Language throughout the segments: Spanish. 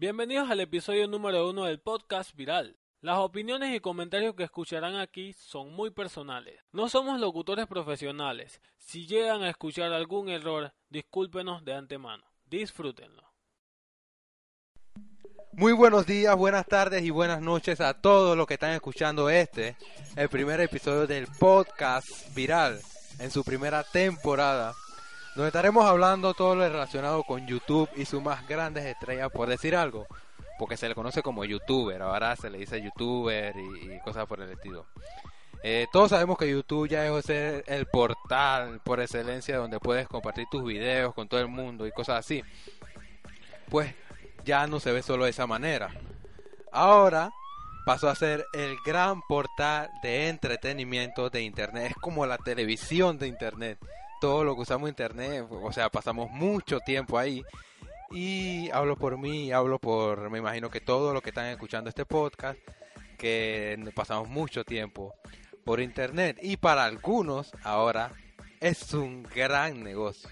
Bienvenidos al episodio número uno del podcast Viral. Las opiniones y comentarios que escucharán aquí son muy personales. No somos locutores profesionales. Si llegan a escuchar algún error, discúlpenos de antemano. Disfrútenlo. Muy buenos días, buenas tardes y buenas noches a todos los que están escuchando este, el primer episodio del podcast Viral en su primera temporada, donde estaremos hablando todo lo relacionado con YouTube y sus más grandes estrellas, por decir algo, porque se le conoce como youtuber, ahora se le dice youtuber y, cosas por el estilo. Eh, todos sabemos que YouTube ya es el portal por excelencia donde puedes compartir tus videos con todo el mundo y cosas así. Pues ya no se ve solo de esa manera. Ahora pasó a ser el gran portal de entretenimiento de Internet. Es como la televisión de Internet. Todo lo que usamos Internet, o sea, pasamos mucho tiempo ahí. Y hablo por mí, hablo por, me imagino que todos los que están escuchando este podcast, que pasamos mucho tiempo por Internet. Y para algunos ahora es un gran negocio.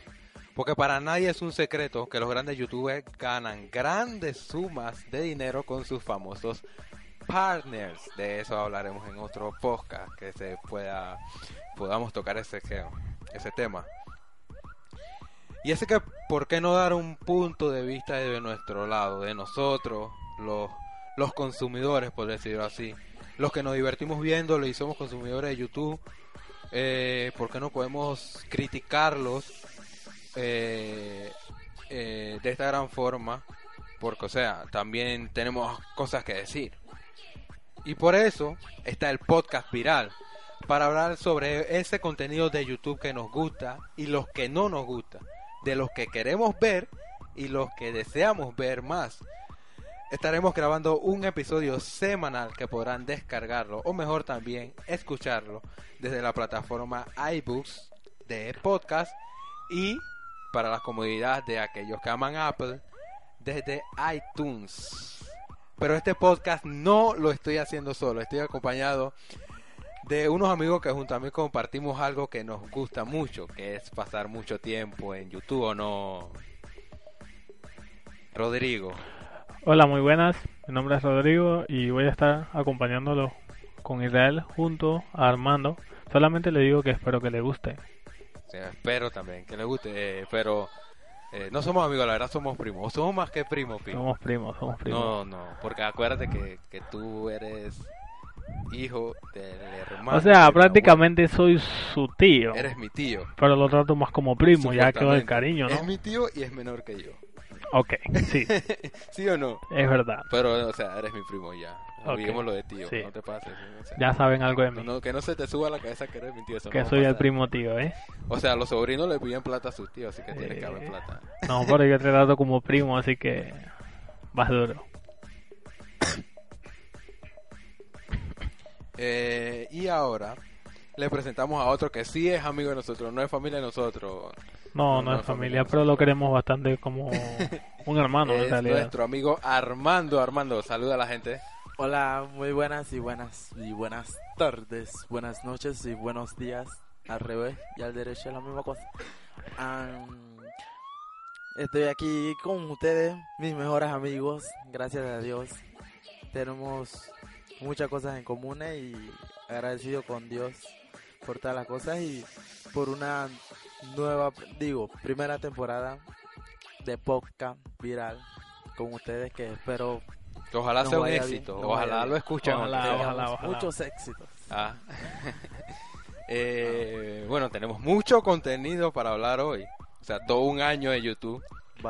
Porque para nadie es un secreto que los grandes youtubers ganan grandes sumas de dinero con sus famosos partners. De eso hablaremos en otro podcast que se pueda podamos tocar ese ese tema. Y es que por qué no dar un punto de vista de nuestro lado, de nosotros, los los consumidores, por decirlo así, los que nos divertimos viéndolo y somos consumidores de YouTube, eh, ¿por qué no podemos criticarlos eh, eh, de esta gran forma, porque, o sea, también tenemos cosas que decir. Y por eso está el podcast viral, para hablar sobre ese contenido de YouTube que nos gusta y los que no nos gusta, de los que queremos ver y los que deseamos ver más. Estaremos grabando un episodio semanal que podrán descargarlo o mejor también escucharlo desde la plataforma iBooks de podcast y para la comodidad de aquellos que aman Apple desde iTunes. Pero este podcast no lo estoy haciendo solo, estoy acompañado de unos amigos que junto a mí compartimos algo que nos gusta mucho, que es pasar mucho tiempo en YouTube o no. Rodrigo. Hola, muy buenas. Mi nombre es Rodrigo y voy a estar acompañándolo con Israel junto a Armando. Solamente le digo que espero que le guste espero también que le guste, eh, pero eh, no somos amigos, la verdad somos primos. Somos más que primos, Somos primos, somos primos. No, no, porque acuérdate que, que tú eres hijo del hermano. O sea, prácticamente soy su tío. Eres mi tío. Pero lo trato más como primo, ya quedó el cariño, ¿no? Es mi tío y es menor que yo. Ok, sí. ¿Sí o no? Es verdad. Pero, o sea, eres mi primo ya. Olvidémoslo de tío, no te pases. ya saben algo de mí. No, que no se te suba a la cabeza que eres mi tío. que soy el primo tío, ¿eh? O sea, los sobrinos le piden plata a sus tíos, así que tienes que haber plata. No, pero yo te trato como primo, así que vas duro. Eh, y ahora le presentamos a otro que sí es amigo de nosotros, no es familia de nosotros. No, no, es familia, pero lo queremos bastante como un hermano es Nuestro amigo Armando, Armando, saluda a la gente. Hola, muy buenas y buenas y buenas tardes, buenas noches y buenos días. Al revés y al derecho es la misma cosa. estoy aquí con ustedes, mis mejores amigos, gracias a Dios. Tenemos muchas cosas en común y agradecido con Dios por todas las cosas y por una nueva, digo, primera temporada de podcast viral con ustedes que espero Ojalá sea un éxito, ojalá lo escuchen. Ojalá, Muchos éxitos. Ah. eh, bueno, tenemos mucho contenido para hablar hoy. O sea, todo un año de YouTube.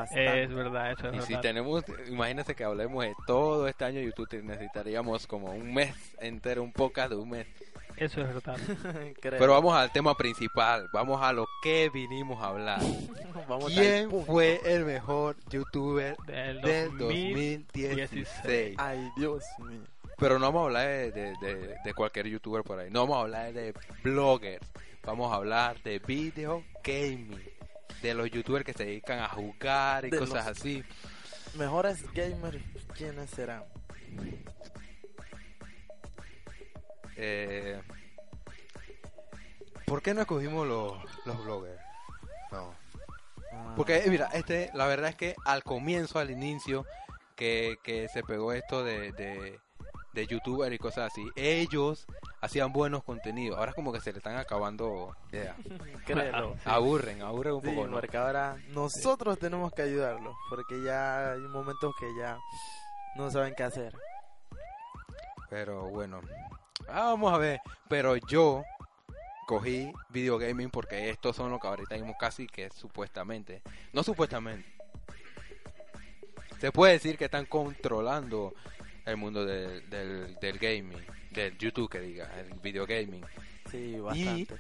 Es verdad, eso es y si tenemos, imagínense que hablemos de todo este año de YouTube, necesitaríamos como un mes entero, un podcast de un mes. Eso es verdad. Pero vamos al tema principal, vamos a lo que vinimos a hablar. ¿Quién fue el mejor youtuber del, 2016? Ay, Dios mío. Pero no vamos a hablar de, de, cualquier youtuber por ahí, no vamos a hablar de bloggers, vamos a hablar de video gaming, de los youtubers que se dedican a jugar y cosas así. Mejores gamers, ¿quiénes serán? Eh, ¿Por qué no escogimos los, los bloggers? No. Ah. Porque, mira, este, la verdad es que al comienzo, al inicio, que, que se pegó esto de, de, de youtuber y cosas así. Ellos hacían buenos contenidos. Ahora como que se le están acabando. Créelo. Aburren, aburren un Sí, poco. ¿no? porque ahora nosotros tenemos que ayudarlos, porque ya hay momentos que ya no saben qué hacer. Pero bueno. Ah, vamos a ver. Pero yo cogí videogaming porque estos son los que ahorita mismo casi que supuestamente. No supuestamente. Se puede decir que están controlando el mundo del, del, del gaming. Del YouTube que diga, el videogaming. Sí, bastante.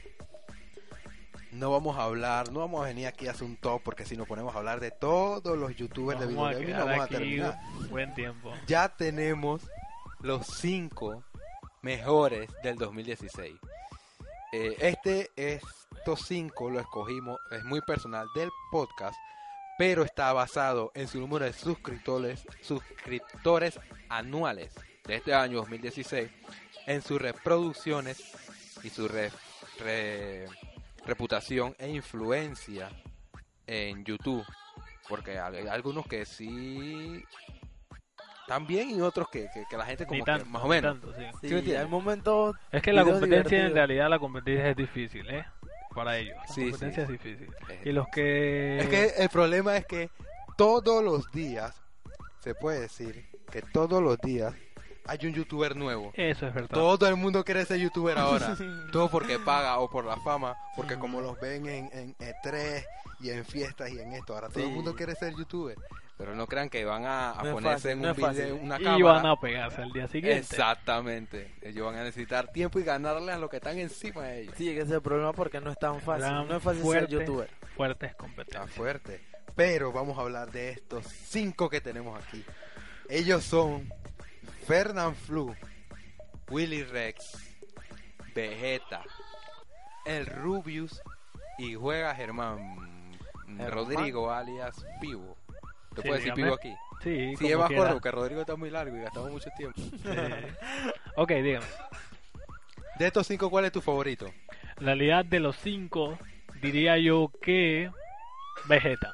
No vamos a hablar, no vamos a venir aquí a hacer un top porque si nos ponemos a hablar de todos los youtubers de videogaming no vamos a terminar. buen tiempo. ya tenemos los cinco mejores del 2016. Eh, este, estos cinco lo escogimos, es muy personal del podcast, pero está basado en su número de suscriptores, suscriptores anuales de este año 2016, en sus reproducciones y su re- re- reputación e influencia en YouTube. Porque hay algunos que sí también y otros que, que, que la gente como que más o menos. tanto, sí. Sí, ¿Sí me entiendes? hay momentos Es que la competencia, en realidad, la competencia es difícil, ¿eh? Para ellos. La Sí, competencia sí. es difícil. Y los que... Es que el problema es que todos los días, se puede decir que todos los días hay un youtuber nuevo. Eso es verdad. Todo el mundo quiere ser youtuber ahora. Todo porque paga o por la fama. Porque como los ven en, en E3 y en fiestas y en esto. Ahora todo el mundo quiere ser youtuber. Pero no crean que van a, a No es ponerse fácil, en no un video, una y cámara. van a pegarse al día siguiente. Exactamente. Ellos van a necesitar tiempo y ganarle a los que están encima de ellos. Sí, que ese es el problema porque no es tan fácil. Gran, no es fácil fuerte. ser youtuber. Fuertes Está competencias. fuerte. Pero vamos a hablar de estos cinco que tenemos aquí. Ellos son Fernand Flu, Willy Rex, Vegeta, el Rubius y juega Germán Germán. Rodrigo alias Pivo. ¿Te Sí, puedes decir. Pivo aquí? Sí, Sí, como es más quiera. corto, que Rodrigo está muy largo y gastamos mucho tiempo. Sí. ok, dígame. De estos cinco, ¿cuál es tu favorito? En realidad, de los cinco, diría yo que... Vegeta.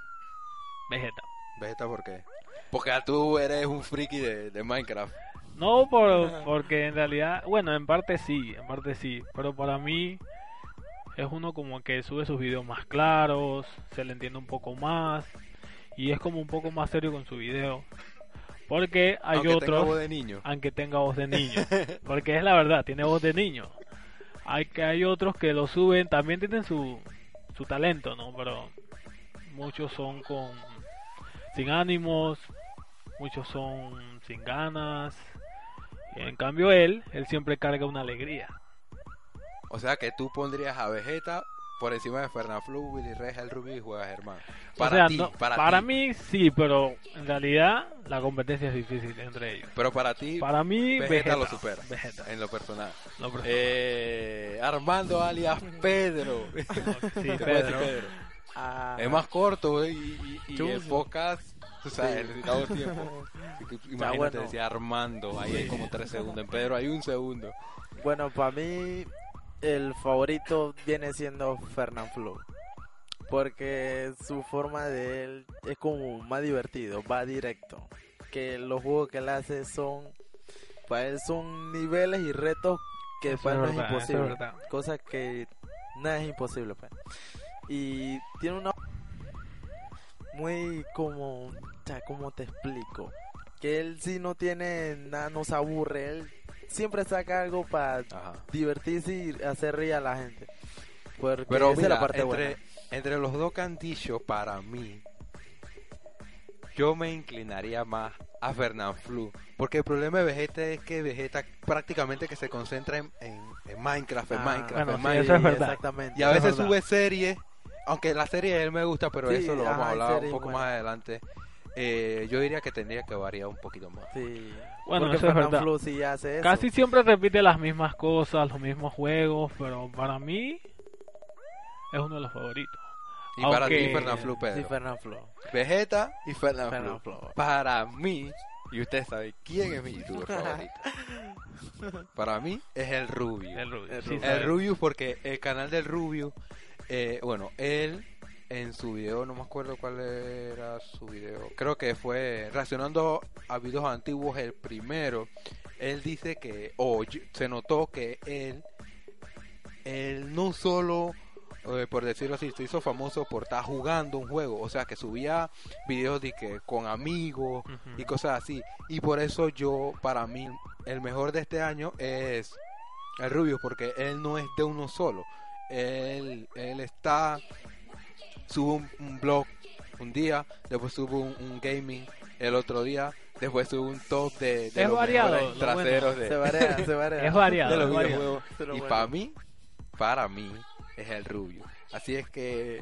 Vegeta. Vegeta, ¿por qué? Porque tú eres un friki de, de Minecraft. No, por, porque en realidad, bueno, en parte sí, en parte sí, pero para mí es uno como que sube sus videos más claros, se le entiende un poco más y es como un poco más serio con su video. Porque hay Aunque tenga otros, voz de niño. aunque tenga voz de niño, porque es la verdad, tiene voz de niño. Hay que hay otros que lo suben, también tienen su, su talento, ¿no? Pero muchos son con sin ánimos, muchos son sin ganas. En cambio él, él siempre carga una alegría. O sea que tú pondrías a Vegeta por encima de Fernaflu, Willy Reja, el Rubio y juega Germán. Para o sea, ti, no- para, ti. mí sí, pero en realidad la competencia es difícil entre ellos. Pero para ti, Para mí Vegeta, Vegeta, lo supera. Vegeta, en lo personal. lo personal. Eh, Armando alias Pedro. Sí, Pedro. Pedro. Ah, Es más corto y, y, y Chungo. el podcast, tú sabes, Sí. necesitamos tiempo. Imagínate, bueno. decía Armando, ahí hay como tres segundos. En Pedro hay un segundo. Bueno, para mí el favorito viene siendo Fernand Flo. Porque su forma de él es como más divertido, va directo. Que los juegos que él hace son, para él son niveles y retos que Eso para él es no es verdad, es imposible. verdad. Cosas que nada es imposible. pues. Y tiene una muy como, o sea, ¿cómo te explico? Que él sí no tiene nada, no se aburre, él siempre saca algo para divertirse y hacer reír a la gente. Porque Pero esa mira, es la parte entre, buena. entre los dos cantillos, para mí, yo me inclinaría más a Fernand Flu. Porque el problema de Vegeta es que Vegeta prácticamente que se concentra en, en- en Minecraft, en Ah, Minecraft, bueno, en sí, Minecraft. eso es verdad. Exactamente. Y a veces sube series, aunque la serie de él me gusta, pero Sí, eso lo vamos ajá, a hablar un poco más adelante. Eh, yo diría que tendría que variar un poquito más. Sí. Bueno, Porque eso es verdad. Sí hace eso. Casi siempre repite las mismas cosas, los mismos juegos, pero para mí es uno de los favoritos. Y para ti, Fernand Flu, Pedro. Sí, Fernand Flo. Vegeta y Fernand Flu. Fernand Flo. Para mí, y usted sabe quién es mi youtuber favorito. Para mí es el Rubio. El Rubio. El Rubio. El porque el canal del Rubio, eh, bueno, él en su video, no me acuerdo cuál era su video, creo que fue reaccionando a videos antiguos, el primero, él dice que, o se notó que él, él no solo, eh, por decirlo así, se hizo famoso por estar jugando un juego, o sea, que subía videos de que con amigos y cosas así, y por eso yo, para mí, el mejor de este año es el Rubio, porque él no es de uno solo, él, él está subo un, un blog un día, después subo un, un gaming el otro día, después subo un top de, de Es los variado, mejores lo traseros Se de, varía, se varía. Es variado. de los es variado. videojuegos. Y bueno. para mí, para mí, es el rubio. Así es que,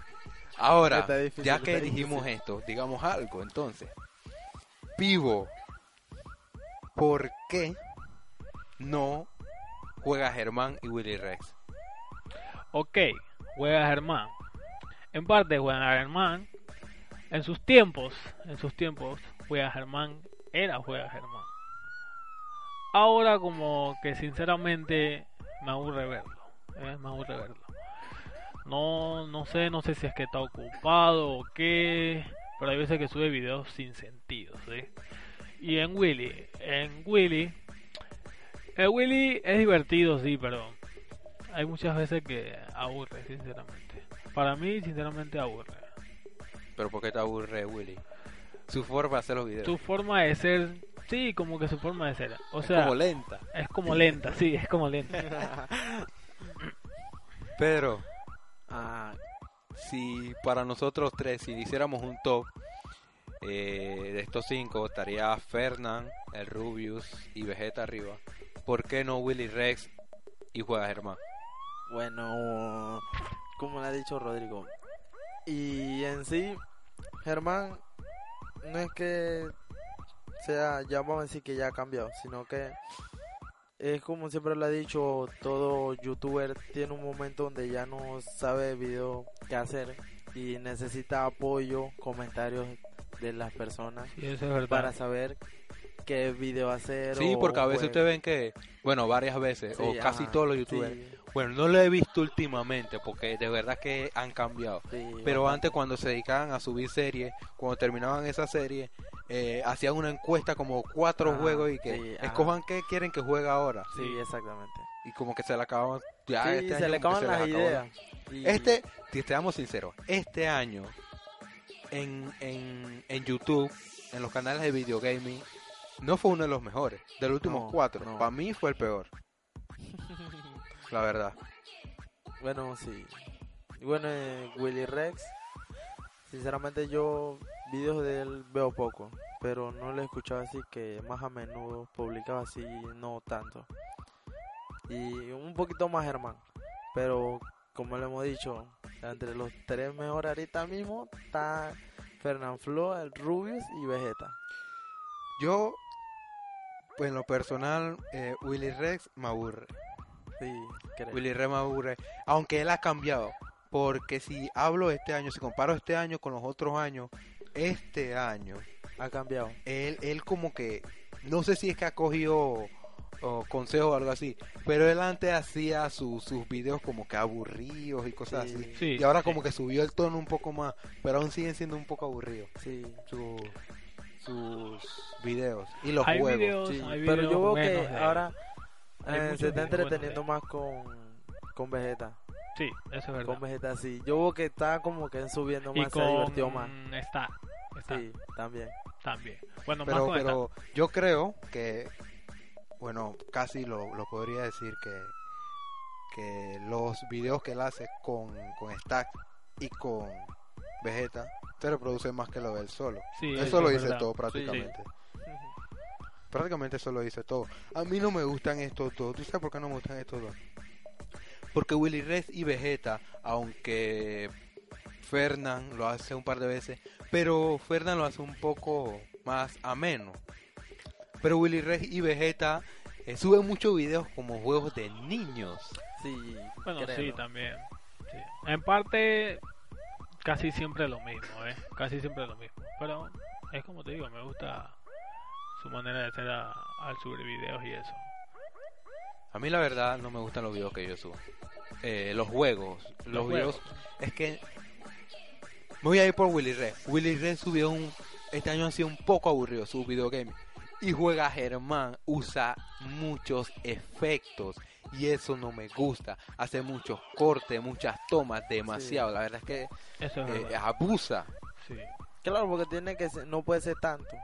ahora, difícil, ya que dijimos difícil. esto, digamos algo entonces. Pivo, ¿por qué no juega Germán y Willy Rex? Ok, juega Germán. En parte juega Germán. En sus tiempos, en sus tiempos, juega Germán. Era juega Germán. Ahora como que sinceramente me aburre verlo. ¿eh? Me aburre verlo. No, no sé, no sé si es que está ocupado o qué. Pero hay veces que sube videos sin sentido, ¿sí? Y en Willy, en Willy, el Willy es divertido, sí, pero hay muchas veces que aburre, sinceramente. Para mí, sinceramente, aburre. Pero ¿por qué te aburre Willy? Su forma de hacer los videos. Su forma de ser, sí, como que su forma de ser. O es sea, como lenta. es como lenta, sí, es como lenta. Pero Ah, si para nosotros tres, si hiciéramos un top eh, de estos cinco, estaría Fernand, el Rubius y Vegeta arriba. ¿Por qué no Willy Rex y juega Germán? bueno, como le ha dicho Rodrigo. Y en sí, Germán, no es que sea, ya vamos a decir que ya ha cambiado, sino que es como siempre lo ha dicho, todo youtuber tiene un momento donde ya no sabe video qué hacer y necesita apoyo, comentarios de las personas Sí, eso es verdad. para saber qué video hacer. Sí, o porque a veces juego. ustedes ven que, bueno, varias veces, Sí, o casi todos los youtubers, sí, bueno, no lo he visto últimamente porque de verdad que han cambiado. sí, Pero bastante. antes cuando se dedicaban a subir series, cuando terminaban esa serie, eh, hacían una encuesta como cuatro Ajá, juegos y que sí, escojan qué quieren que juegue ahora. Sí, Sí. exactamente. Y como que se le acababan, ya sí, este se año le acaban las ideas. Y- Este, si seamos sinceros, este año en, en, en YouTube, en los canales de video gaming, no fue uno de los mejores. De los últimos No, cuatro, no. para mí fue el peor, la verdad. Bueno, sí. Y bueno, eh, Willy Rex, sinceramente yo videos de él veo poco, pero no lo he escuchado así que más a menudo publicaba así, no tanto. Y un poquito más Germán, pero como le hemos dicho, entre los tres mejores ahorita mismo está Fernand Flo, el Rubius y Vegeta. Yo, en lo personal, eh, Willy Rex me aburre. Sí, creo. Willy Rex me aburre, aunque él ha cambiado. Porque si hablo este año, si comparo este año con los otros años, este año, ha cambiado. él, él como que, no sé si es que ha cogido o consejos o algo así, pero él antes hacía su- sus videos como que aburridos y cosas Sí. así. Sí, Y ahora sí. como que subió el tono un poco más, pero aún siguen siendo un poco aburridos Sí. su- sus videos y los hay juegos. videos, Sí, hay pero videos yo veo que ahora eh, se está entreteniendo más con, con Vegeta. Sí, eso es verdad. Con Vegeta sí. Yo veo que está como que subiendo y más, se con más. Star, Star Sí, también. también. Bueno, más pero con pero yo creo que bueno casi lo, lo podría decir que que los videos que él hace con, con Stack y con Vegeta se reproducen más que lo de él solo Sí, eso lo es dice verdad. todo prácticamente prácticamente eso lo dice todo a mí no me gustan estos dos ¿tú sabes por qué no me gustan estos dos? porque Willy Rex y Vegeta aunque Fernand lo hace un par de veces pero Fernand lo hace un poco más ameno pero Willy Rex y Vegeta eh, suben muchos videos como juegos de niños Sí, Bueno, sí, créelo. también. sí. En parte, casi siempre lo mismo, ¿eh? Casi siempre lo mismo. Pero es como te digo, me gusta su manera de ser a- al subir videos y eso. a mí la verdad no me gustan los videos que ellos suben Eh, los juegos los, Los videos juegos. es que Me voy a ir por Willy Red. Willy Red subió un... Este año ha sido un poco aburrido su videogame. Y juega Germán, usa muchos efectos. Y eso no me gusta. Hace muchos cortes, muchas tomas, demasiado. La verdad es que Eso es eh, abusa. Sí. Claro, porque tiene que ser- no puede ser tanto.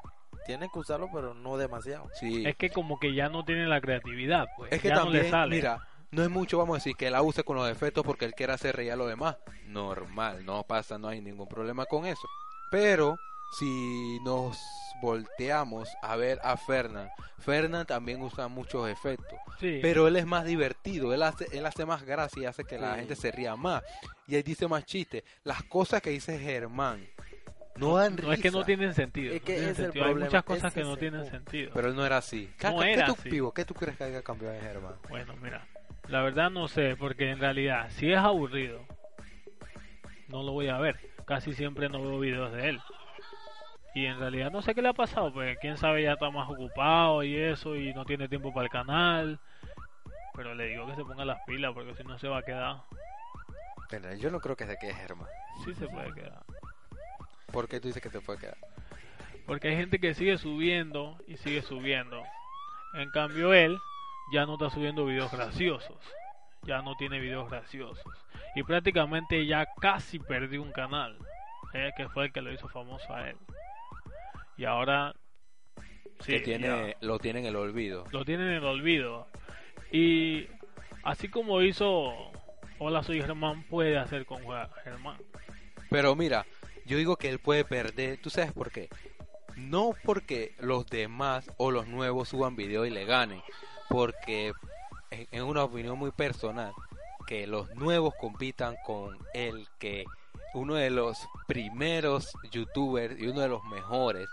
Tiene que usarlo, pero no demasiado. Sí. Es que como que ya no tiene la creatividad, pues. Es que ya no también, le sale. mira, no es mucho, vamos a decir, que él abuse con los efectos porque él quiere hacer reír a los demás. Normal, no pasa, no hay ningún problema con eso. Pero si nos volteamos a ver a Fernan, Fernan también usa muchos efectos, Sí. pero él es más divertido, él hace, él hace más gracia y hace que la Sí. gente se ría más. Y él dice más chistes. Las cosas que dice Germán no dan no es que no tienen sentido. Es no que tienen es el sentido. Hay problema, muchas cosas ese que no tienen sentido. Pero él no era así. ¿Qué, No qué era tú, así. Pivo, ¿Qué tú crees que haya cambiado de Germán? Bueno, mira, la verdad no sé, porque en realidad, si es aburrido, no lo voy a ver. Casi siempre no veo videos de él. Y en realidad no sé qué le ha pasado, pues quién sabe ya está más ocupado y eso, y no tiene tiempo para el canal. Pero le digo que se ponga las pilas, porque si no se va a quedar. Pero yo no creo que se quede Germán. Sí se puede quedar. ¿Por qué tú dices que se puede quedar? Porque hay gente que sigue subiendo y sigue subiendo. En cambio él ya no está subiendo videos graciosos. Ya no tiene videos graciosos. Y prácticamente ya casi perdió un canal. eh, que fue el que lo hizo famoso a él. Y ahora... sí, que tiene, ya lo tiene en el olvido. lo tienen en el olvido. Y así como hizo Hola soy Germán, puede hacer con Germán. Pero mira, yo digo que él puede perder. ¿Tú sabes por qué? No porque los demás o los nuevos suban video y le ganen. Porque en una opinión muy personal, que los nuevos compitan con el que uno de los primeros youtubers y uno de los mejores.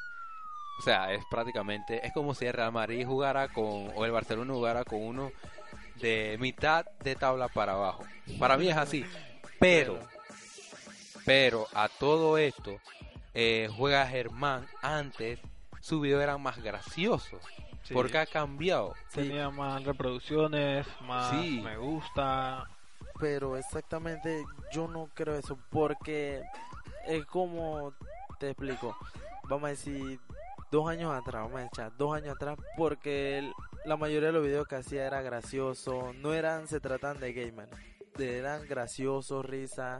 O sea, es prácticamente, es como si el Real Madrid jugara con, o el Barcelona jugara con uno de mitad de tabla para abajo. Para mí es así. Pero, pero a todo esto, eh, juega Germán antes, su video eran más graciosos. Sí. Porque ha cambiado. Tenía más reproducciones, más Sí. me gusta. Pero exactamente yo no creo eso porque es como te explico. Vamos a decir dos años atrás, vamos a echar dos años atrás porque el- la mayoría de los videos que hacía era gracioso, no eran se tratan de gamer, eran graciosos, risa,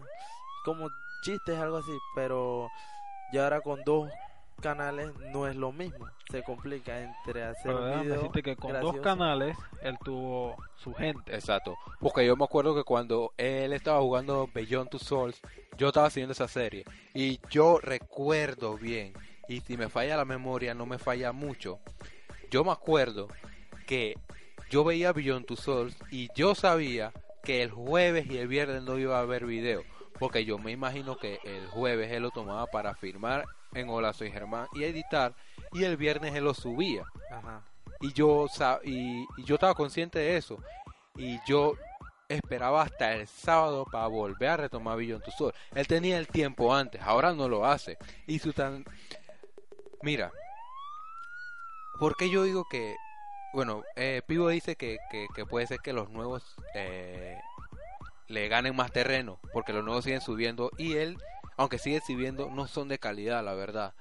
como chistes algo así, pero ya ahora con dos canales no es lo mismo, se complica entre hacer Pero un video que con gracioso. dos canales él tuvo su gente. Exacto. Porque yo me acuerdo que cuando él estaba jugando Beyond Two Souls, yo estaba siguiendo esa serie. Y yo recuerdo bien, y si me falla la memoria, no me falla mucho. Yo me acuerdo que yo veía Beyond Two Souls y yo sabía que el jueves y el viernes no iba a haber video. Porque yo me imagino que el jueves él lo tomaba para firmar en Hola Soy Germán y editar. Y el viernes él lo subía Ajá. y yo y, y yo estaba consciente de eso y yo esperaba hasta el sábado para volver a retomar Beyond Two Souls. Él tenía el tiempo antes, ahora no lo hace. Y su tan mira, ¿por qué yo digo que bueno, eh, Pivo dice que, que, que puede ser que los nuevos eh, le ganen más terreno, porque los nuevos siguen subiendo y él, aunque sigue subiendo, no son de calidad, la verdad.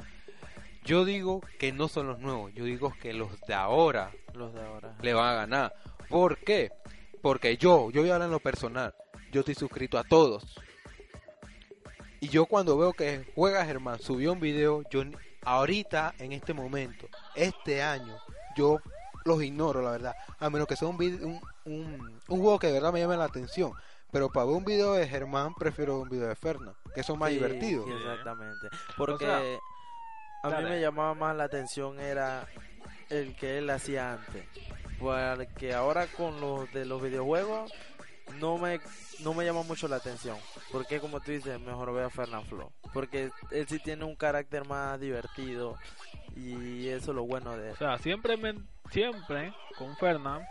Yo digo que no son los nuevos, yo digo que los de ahora Los de ahora. le van a ganar. ¿Por qué? Porque yo, yo voy a hablar en lo personal, yo estoy suscrito a todos. Y yo cuando veo que Juega Germán subió un video, yo ahorita, en este momento, este año, yo los ignoro, la verdad. A menos que sea un, un, un, un juego que de verdad me llame la atención. Pero para ver un video de Germán, prefiero un video de Fernan, que son más Sí, divertidos. sí, exactamente. Porque sea, a mí dale. me llamaba más la atención era el que él hacía antes. Porque ahora con los de los videojuegos no me no me llama mucho la atención. Porque como tú dices, mejor veo a Fernand Flo. Porque él sí tiene un carácter más divertido y eso es lo bueno de él. O sea, siempre, men- siempre con Fernán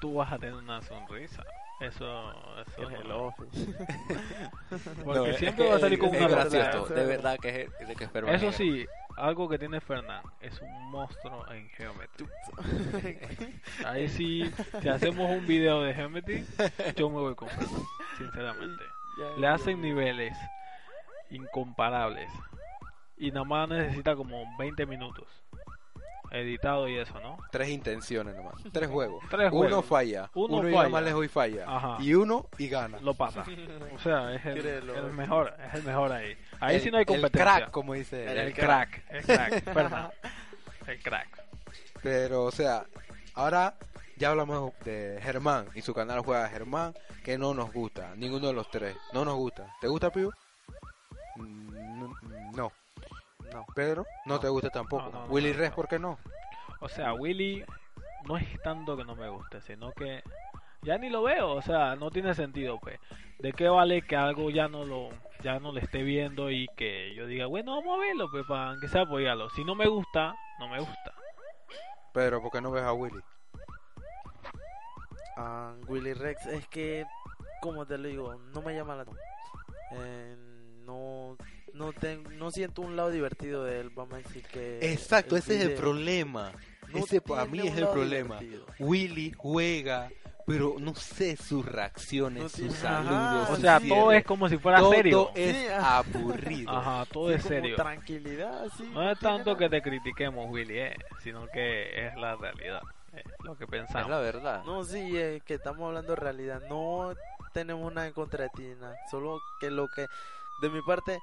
tú vas a tener una sonrisa. Eso, eso. El Office. Porque No, siempre va a salir con una gracioso, de verdad que es, de que es Eso es- sí, algo que tiene Fernán es un monstruo en Geometry. Ahí sí, si hacemos un video de Geometry, yo me voy con Fernán, sinceramente. Le hacen niveles incomparables. Y nada más necesita como 20 minutos. Editado y eso, ¿no? Tres intenciones nomás. Tres juegos. Tres uno juegos. falla. Uno Uno, falla. más lejos y falla. Ajá. Y uno y gana. Lo pasa. O sea, es el, el mejor, es el mejor ahí. Ahí El- sí no hay El competencia. crack, como dice. El, crack, el crack, perdón. El crack. Pero, o sea, ahora ya hablamos de Germán y su canal juega Germán, que no nos gusta. Ninguno de los tres. No nos gusta. ¿Te gusta, Piu? Mm, No. No. Pedro, no, No. te gusta tampoco. No, no, no, Willy no, Res, no. ¿por qué no? O sea, Willy no es tanto que no me guste, sino que ya ni lo veo, o sea, no tiene sentido, pues. ¿De qué vale que algo ya no lo ya no le esté viendo y que yo diga, bueno, vamos a verlo, pues, para que sea apoyarlo? Si no me gusta, no me gusta. Pedro, ¿por qué no ves a Willy? Ah, Willy Rex es que, como te lo digo, no me llama la atención. Eh, no, no, ten- no siento un lado divertido de él, vamos a decir que... Exacto, ese es el problema. no ese para mí es el problema. divertido. Willy juega, pero no sé sus reacciones, No sus saludos. O sea, todo es como si fuera Todo serio. es Sí, aburrido. Ajá, todo Sí, es como serio. Tranquilidad, sí. No es tanto que te critiquemos, Willy, eh, sino que es la realidad, es lo que Es pensamos. la verdad. No, sí, es que estamos hablando de realidad. No tenemos nada en contra de ti, nada. Solo que lo que, de mi parte,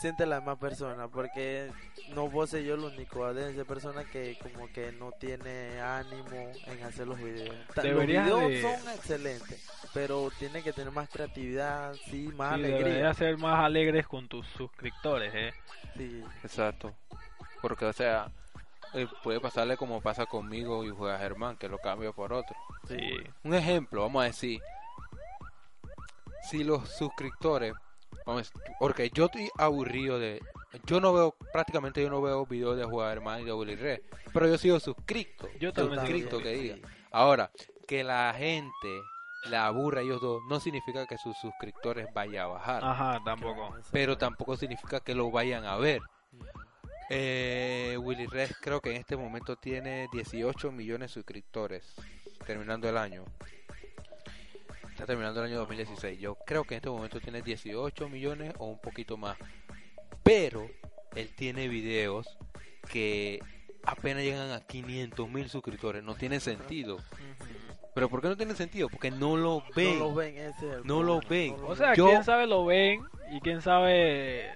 siente la demás persona. Porque no puedo ser yo el único. Deben ser personas que como que no tiene ánimo en hacer los videos. Deberías los de- videos son excelentes. Pero tiene que tener más creatividad, sí, más Sí, alegría. deberías ser más alegres con tus suscriptores, eh. Sí, Exacto. Porque, o sea, eh, puede pasarle como pasa conmigo y juega Germán, que lo cambio por otro. Sí. Un ejemplo, vamos a decir, si los suscriptores, vamos, porque yo estoy aburrido de, yo no veo, prácticamente yo no veo videos de jugar Germán y de Willy Red, pero yo sigo suscrito, Yo también suscrito que diga. Ahora, que la gente la aburra a ellos dos, no significa que sus suscriptores vayan a bajar, Ajá, tampoco. Pero tampoco significa que lo vayan a ver. Eh, Willy Red creo que en este momento tiene 18 millones de suscriptores, terminando el año. Está terminando el año 2016. Yo creo que en este momento tiene 18 millones o un poquito más. Pero él tiene videos que apenas llegan a 500 mil suscriptores. No tiene sentido. ¿Pero por qué no tiene sentido? Porque no lo ven. No lo ven, ese es el No lo problema, ven. no O sea, Yo- quién sabe lo ven y quién sabe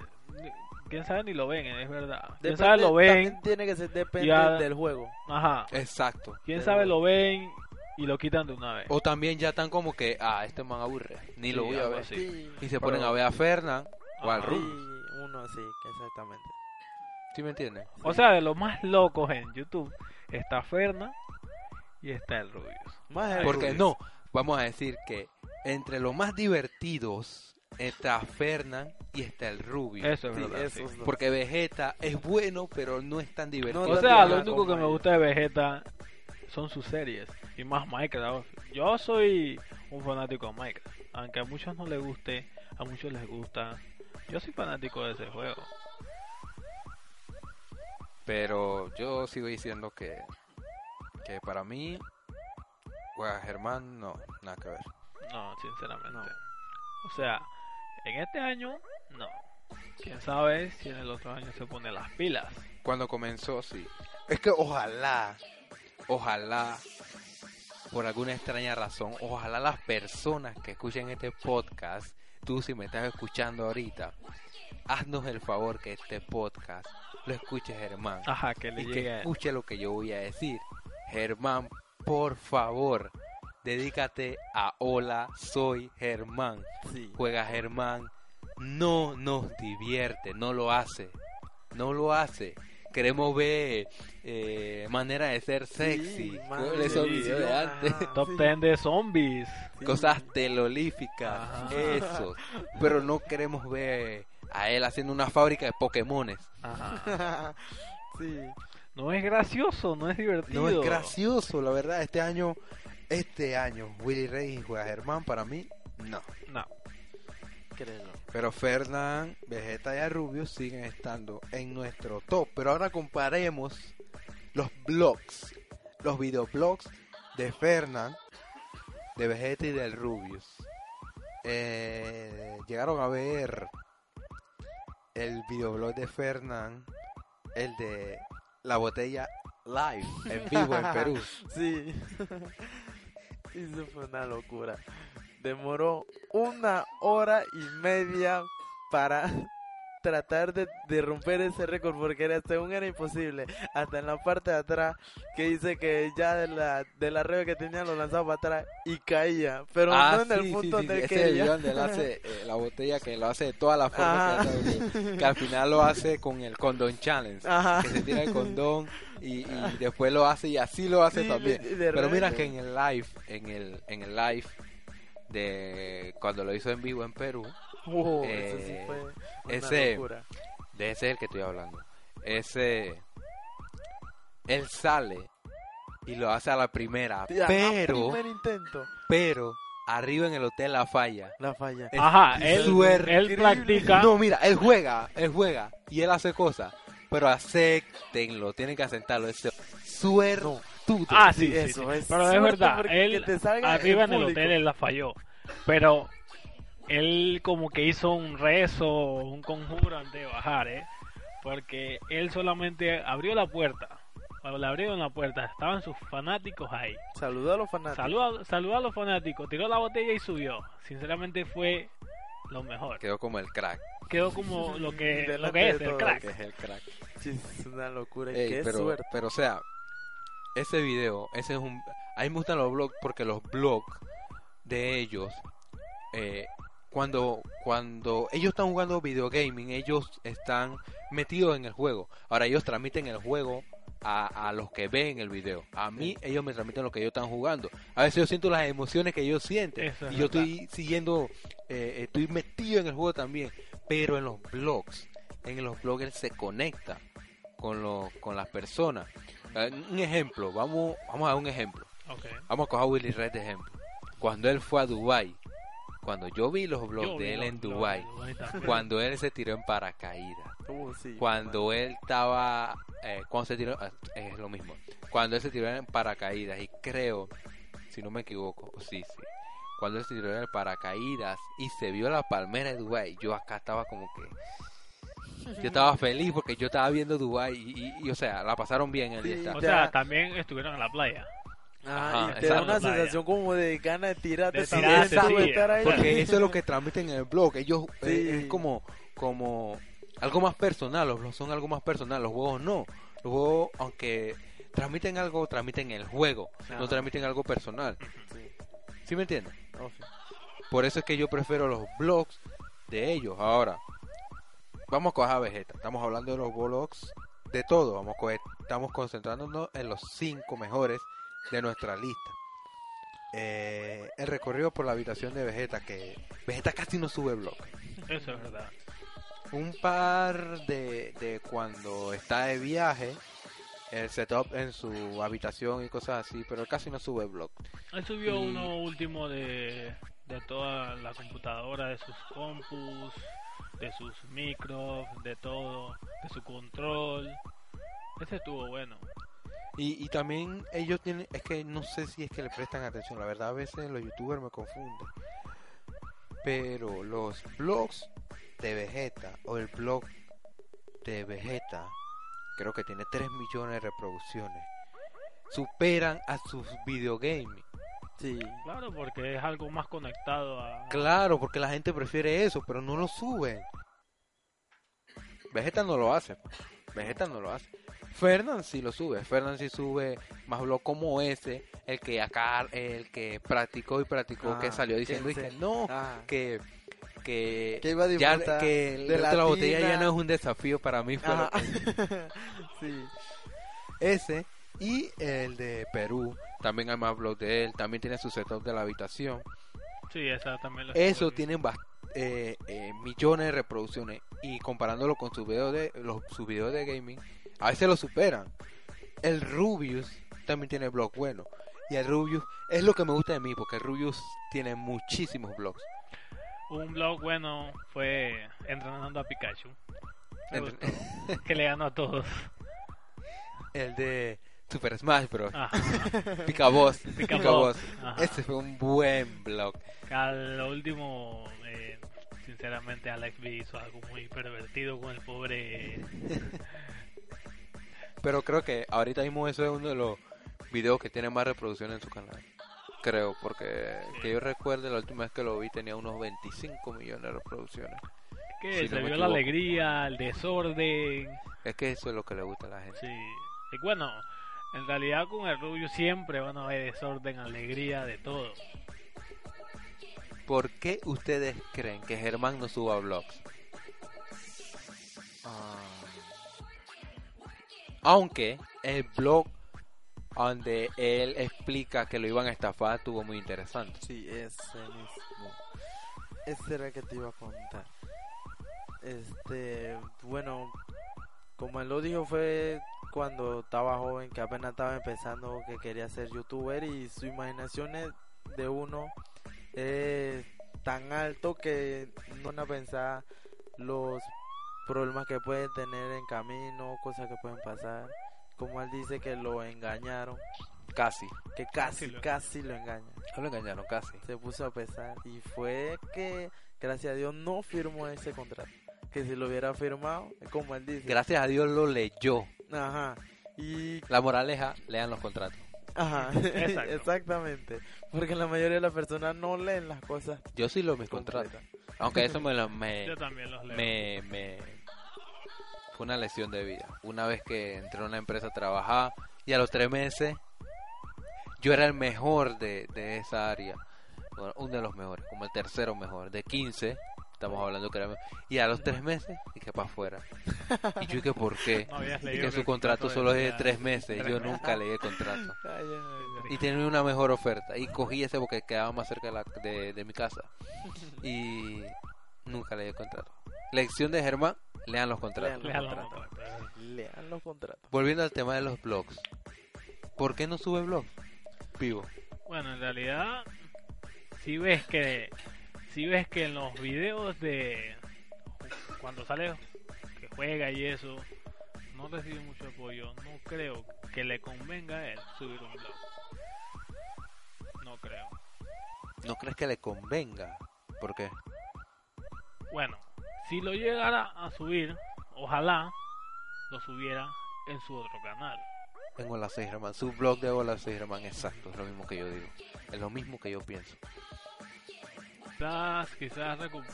quién sabe ni lo ven, es verdad. Quién Depende- sabe lo ven, también tiene que ser depende Ya- del juego. ajá. Exacto. Quién Pero- sabe lo ven y lo quitan de una vez. O también ya están como que, ah, este man aburre. Ni lo voy a ver. así. Sí, Y se pero- ponen a ver a Fernan o al Ru. uno sí, exactamente. ¿Sí me entiendes? O sea, de los más locos en YouTube está Ferna y está el Rubius. Más el Porque Rubius. no, vamos a decir que entre los más divertidos está Fernan y está el Rubio. Eso es Sí, verdad. sí. Porque Vegeta es bueno, pero no es tan divertido. No O sea, lo único que me gusta de Vegeta son sus series y más Minecraft. Yo soy un fanático de Minecraft, aunque a muchos no les guste, a muchos les gusta. Yo soy fanático de ese juego. Pero yo sigo diciendo que, que para mí, juega Germán, no, nada que ver. No, sinceramente. No. O sea, en este año, no. Quién sabe si en el otro año se pone las pilas. Cuando comenzó, sí. Es que ojalá, ojalá, por alguna extraña razón, ojalá las personas que escuchen este podcast, tú si me estás escuchando ahorita, haznos el favor que este podcast lo escuche Germán. Ajá, que le y llegue que escuche lo que yo voy a decir. Germán, por favor, dedícate a Hola, soy Germán. Sí. Juega Germán, no nos divierte, no lo hace, no lo hace. Queremos ver eh, manera de ser sexy, Sí, man, esos sí, videos de sí, antes. Top Sí. 10 de zombies. Cosas telolíficas, Ajá. esos. Pero no queremos ver a él haciendo una fábrica de Pokémones. Ajá. sí. No es gracioso, no es divertido. No es gracioso, la verdad. Este año, este año, Willy Rey y Juega Germán, para mí, no. No. Pero Fernán, Vegeta y Rubius siguen estando en nuestro top. Pero ahora comparemos los blogs, los videoblogs de Fernán, de Vegeta y del Rubius. Eh, llegaron a ver el videoblog de Fernán, el de la botella live, en vivo en Perú. Sí. Eso fue una locura. Demoró una hora y media para tratar de, de romper ese récord porque era, según era imposible. Hasta en la parte de atrás que dice que ya de la, de la rebe que tenía lo lanzaba para atrás y caía. Pero no en el Ah, sí, punto sí, sí, en el ese que ella... donde él hace eh, la botella que lo hace de todas las formas que, que al final lo hace con el condón challenge Ajá. que se tira el condón y, y después lo hace y así lo hace Sí, también pero mira que en el live en el en el live de cuando lo hizo en vivo en Perú Wow, Eh, eso sí fue una ese- locura. de ese es el que estoy hablando ese él sale y lo hace a la primera Tía, pero primer intento. pero arriba en el hotel la falla La falla. Es Ajá, él, suerte. él practica. No, mira, él juega, él juega y él hace cosas, pero acéptenlo, tienen que aceptarlo. Es Ah, sí, Sí, sí, eso sí. es Pero es verdad, él que te salga arriba en en el hotel él la falló. Pero él como que hizo un rezo, un conjuro antes de bajar, ¿eh? Porque él solamente abrió la puerta. Cuando le abrieron la puerta, estaban sus fanáticos ahí. Saludó a los fanáticos. Saludó, saludó a los fanáticos, tiró la botella y subió. Sinceramente fue lo mejor. Quedó como el crack, Quedó como lo que, lo que es, de el crack. que es el crack. Sí, es una locura. Ey, qué pero, suerte. pero o sea, ese video, ese es un... A mí me gustan los blogs porque los blogs de ellos, eh, cuando, cuando ellos están jugando videogaming, ellos están metidos en el juego. Ahora ellos transmiten el juego a, a los que ven el video. A mí ellos me transmiten lo que ellos están jugando. A veces yo siento las emociones que ellos sienten. Eso es y yo verdad. estoy siguiendo, eh, estoy metido en el juego también. Pero en los blogs, en los blogs él se conecta con, los con las personas. Eh, Un ejemplo, vamos, vamos a dar un ejemplo. Vamos a coger a Willy Red de ejemplo. Cuando él fue a Dubai, cuando yo vi los blogs Yo de él en Dubai, cuando él se tiró en paracaídas, Uh, sí, cuando él estaba, eh, cuando se tiró, eh, es lo mismo, cuando él se tiró en paracaídas y creo, si no me equivoco, sí, sí, cuando él se tiró en el paracaídas y se vio la palmera de Dubai, yo acá estaba como que, yo estaba feliz porque yo estaba viendo Dubai y, y- y, o sea, la pasaron bien el día. O sea, también estuvieron en la playa. Ah, y te da una Playa. sensación como de ganas de tirarte De tú, sí, estar ahí. Porque eso es lo que transmiten en el blog. Ellos eh, es como, como algo más personal. Los blogs son algo más personal. Los juegos no. Los juegos, aunque transmiten algo, transmiten el juego. No transmiten algo personal. Sí. ¿Sí me entiendes? Oh, sí. Por eso es que yo prefiero los blogs de ellos. Ahora, vamos a coger a Vegeta. Estamos hablando de los blogs de todo. Vamos a coger- estamos concentrándonos en los cinco mejores de nuestra lista. Eh, el recorrido por la habitación de Vegeta, que Vegeta casi no sube blog. Eso es verdad. Un par de, de cuando está de viaje, el setup en su habitación y cosas así, pero él casi no sube blog. Él subió Y- uno último de, de toda la computadora, de sus compus, de sus micros, de todo, de su control. Ese estuvo bueno. Y, y también ellos tienen, es que no sé si es que le prestan atención, la verdad a veces los youtubers me confunden. Pero los blogs de Vegeta o el blog de Vegeta, creo que tiene 3 millones de reproducciones, superan a sus videogames. Sí. Claro, porque es algo más conectado a... Claro, porque la gente prefiere eso, pero no lo suben. Vegeta no lo hace. Vegeta no lo hace. Fernand sí lo sube. Fernand sí sube más blog como ese, el que acá, el que practicó y practicó, Ah, que salió diciendo que no, Ah, que que que iba a ya que de la la botella ya no es un desafío para mí lo Ajá. que- sí. ese y el de Perú también hay más blogs de él también tiene su setup de la habitación Sí, esa también Eso tienen eh, eh, millones de reproducciones y comparándolo con sus videos de los sus videos de gaming, a veces lo superan. El Rubius también tiene blog bueno y el Rubius es lo que me gusta de mí porque el Rubius tiene muchísimos blogs. Un blog bueno fue Entrenando a Pikachu. Que le ganó a todos. el de Super Smash Bros. Ajá. Picaboss, Pica. Ajá. Ese fue un buen blog. Al último, eh, sinceramente Alex B hizo algo muy pervertido con el pobre. Pero creo que ahorita mismo eso es uno de los videos que tiene más reproducción en su canal. Creo, porque que yo recuerde la última vez que lo vi tenía unos 25 millones de reproducciones. Que Si se no vio la alegría, el desorden. Es que eso es lo que le gusta a la gente. Sí. Y bueno, en realidad con el rubio siempre van a haber desorden, alegría, de todo. ¿Por qué ustedes creen que Germán no suba vlogs? Ah, Aunque el blog donde él explica que lo iban a estafar estuvo muy interesante. sí, ese mismo. Ese era el que te iba a contar. Este, bueno, como él lo dijo fue cuando estaba joven, que apenas estaba empezando, que quería ser youtuber y su imaginación es de uno es tan alto que no van a pensar los problemas que pueden tener en camino, cosas que pueden pasar. Como él dice que lo engañaron, Casi. que casi, lo- casi lo engañan. No lo engañaron, casi. Se puso a pesar y fue que, gracias a Dios, no firmó ese contrato. Que si lo hubiera firmado, como él dice. Gracias a Dios lo leyó. Ajá. Y La moraleja, lean los contratos. Ajá, Exacto. exactamente. Porque la mayoría de las personas no leen las cosas Yo sí leo mis contratos. Aunque eso me, lo- me, Yo también los leo. me, me fue una lesión de vida. Una vez que entré a una empresa a trabajar y a los tres meses yo era el mejor de, de esa área. Bueno, uno de los mejores, como el tercero mejor. De 15, estamos hablando que era. Y a los tres meses, y que para afuera. Y yo que por qué. No Y que su contrato solo es de tres meses. Yo nunca leí el contrato. Y tenía una mejor oferta. Y cogí ese porque quedaba más cerca de, la- de, de mi casa. Y nunca leí el contrato. Lección de Germán, lean los contratos. Lean los contratos. contrato. Lean los contratos. Volviendo al tema de los blogs. ¿Por qué no sube blogs? Vivo. Bueno, en realidad, si ves que si ves que en los videos de cuando sale que juega y eso no recibe mucho apoyo, no creo que le convenga a él subir un blog. No creo. ¿No crees que le convenga? ¿Por qué? Bueno, si lo llegara a subir, ojalá lo subiera en su otro canal. En Hola Soy Germán. Su blog de Hola Soy Germán, exacto. Es lo mismo que yo digo. Es lo mismo que yo pienso. Quizás, quizás, recu-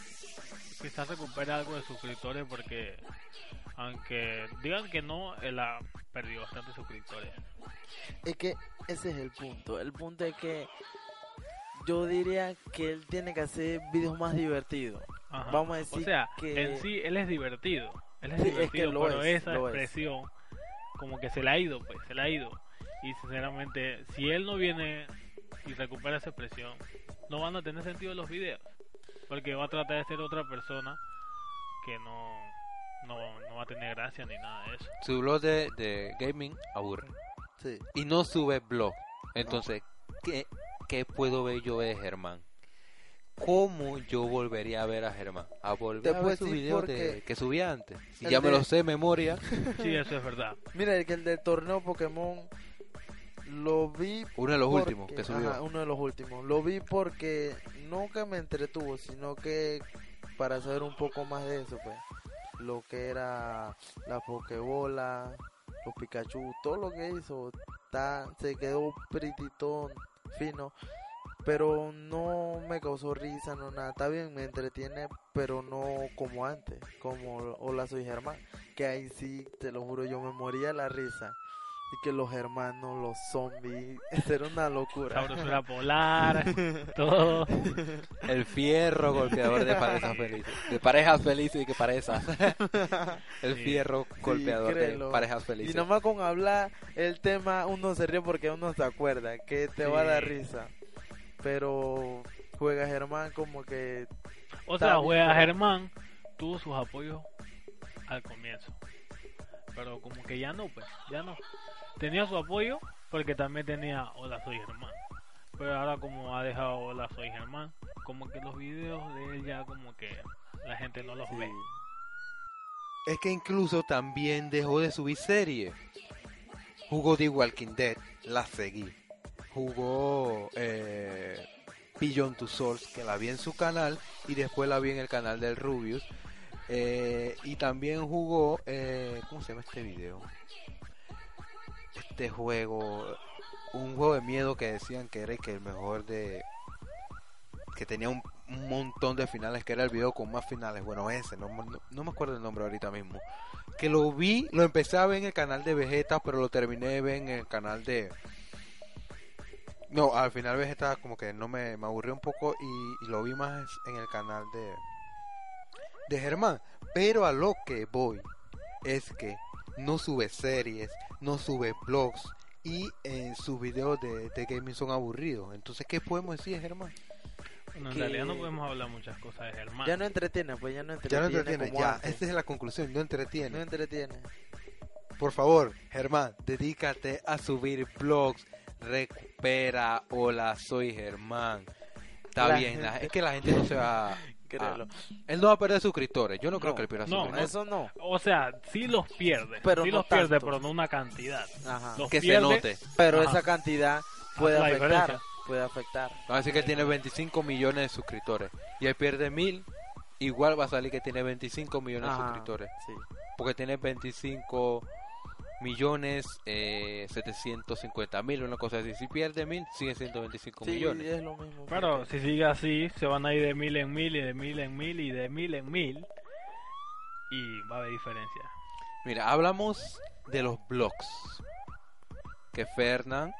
quizás recupere algo de suscriptores porque aunque digan que no, él ha perdido bastantes suscriptores. Es que ese es el punto. El punto es que yo diría que él tiene que hacer videos más divertidos. Ajá. Vamos a decir o sea, que- en sí él es divertido. Él es Sí, es que divertido, pero es, esa es. expresión como que se le ha ido, pues, se le ha ido. Y sinceramente, si él no viene y recupera esa expresión, no van a tener sentido los videos. Porque va a tratar de ser otra persona que no, no, no va a tener gracia ni nada de eso. Su blog de, de gaming aburre. Sí. Y no sube blog. Entonces, ¿qué, qué puedo ver yo de Germán? ¿Cómo yo volvería a ver a Germán? A volver Te a ver sus videos de- que subía antes. Si ya me lo sé de memoria, Sí, eso es verdad. Mira, el que el del torneo Pokémon lo vi uno de los porque- últimos que subió. ajá, uno de los últimos. Lo vi porque no que me entretuvo, sino que para saber un poco más de eso, pues. Lo que era la Pokébola, los Pikachu, todo lo que hizo, está, se quedó pretitón, fino. Pero no me causó risa, no nada. Está bien, me entretiene, pero no como antes. Como Hola, soy Germán. Que ahí sí, te lo juro, yo me moría la risa. Y que los hermanos, los zombies, era una locura. Sabrosura polar, todo. El fierro golpeador de parejas felices. De parejas felices y que parejas. El Sí. fierro golpeador de parejas Y felices. nomás con hablar el tema uno se ríe porque uno se acuerda que te va a dar Sí. risa. Pero juega Germán como que O sea, juega Germán tuvo sus apoyos al comienzo. Pero como que ya no, pues, ya no. Tenía su apoyo porque también tenía Hola Soy Germán. Pero ahora como ha dejado Hola Soy Germán, como que los videos de él ya como que la gente no los sí, ve. Es que incluso también dejó de subir series. Jugó The Walking Dead, la seguí. Jugó eh, Beyond Two Souls, que la vi en su canal y después la vi en el canal del Rubius. Eh, y también jugó, eh, ¿cómo se llama este video? Este juego, un juego de miedo que decían que era que el mejor de... que tenía un, un montón de finales, que era el video con más finales. Bueno, ese, no, no, me acuerdo el nombre ahorita mismo. Que lo vi, lo empecé a ver en el canal de Vegeta, pero lo terminé de ver en el canal de... No, al final Vegeta como que no me, me aburrió un poco y, y lo vi más en el canal de de Germán. Pero a lo que voy es que no sube series, no sube blogs y eh, sus videos de, de gaming son aburridos. Entonces, ¿qué podemos decir, Germán? Bueno, en que- realidad no podemos hablar muchas cosas de Germán. Ya no entretiene, pues ya no Ya entretiene. no entretiene, como ya, antes. esa es la conclusión, no No entretiene. entretiene. Por favor, Germán, dedícate a subir blogs, recupera, hola, soy Germán. Está La bien, la- gente- es que la gente no se va... Créelo. Él no va a perder suscriptores, yo no, creo que él pierda no, suscriptores. Eso no. O sea, sí los pierde. Pero sí no los pierde, pero no una cantidad. Ajá. Los Que se pierde, note. Pero Ajá. esa cantidad puede la afectar. diferencia. Puede afectar. Va a decir que él tiene 25 millones de suscriptores y él pierde mil, igual va a salir que tiene 25 millones de suscriptores. Sí. Porque tiene 25 millones eh, 750 mil, una cosa así. Si pierde mil, sigue siendo 25 Sí, millones. es lo mismo. Pero porque- si sigue así, se van a ir de mil en mil y de mil en mil y de mil en mil. Y va a haber diferencia. Mira, hablamos de los blogs. Que Fernand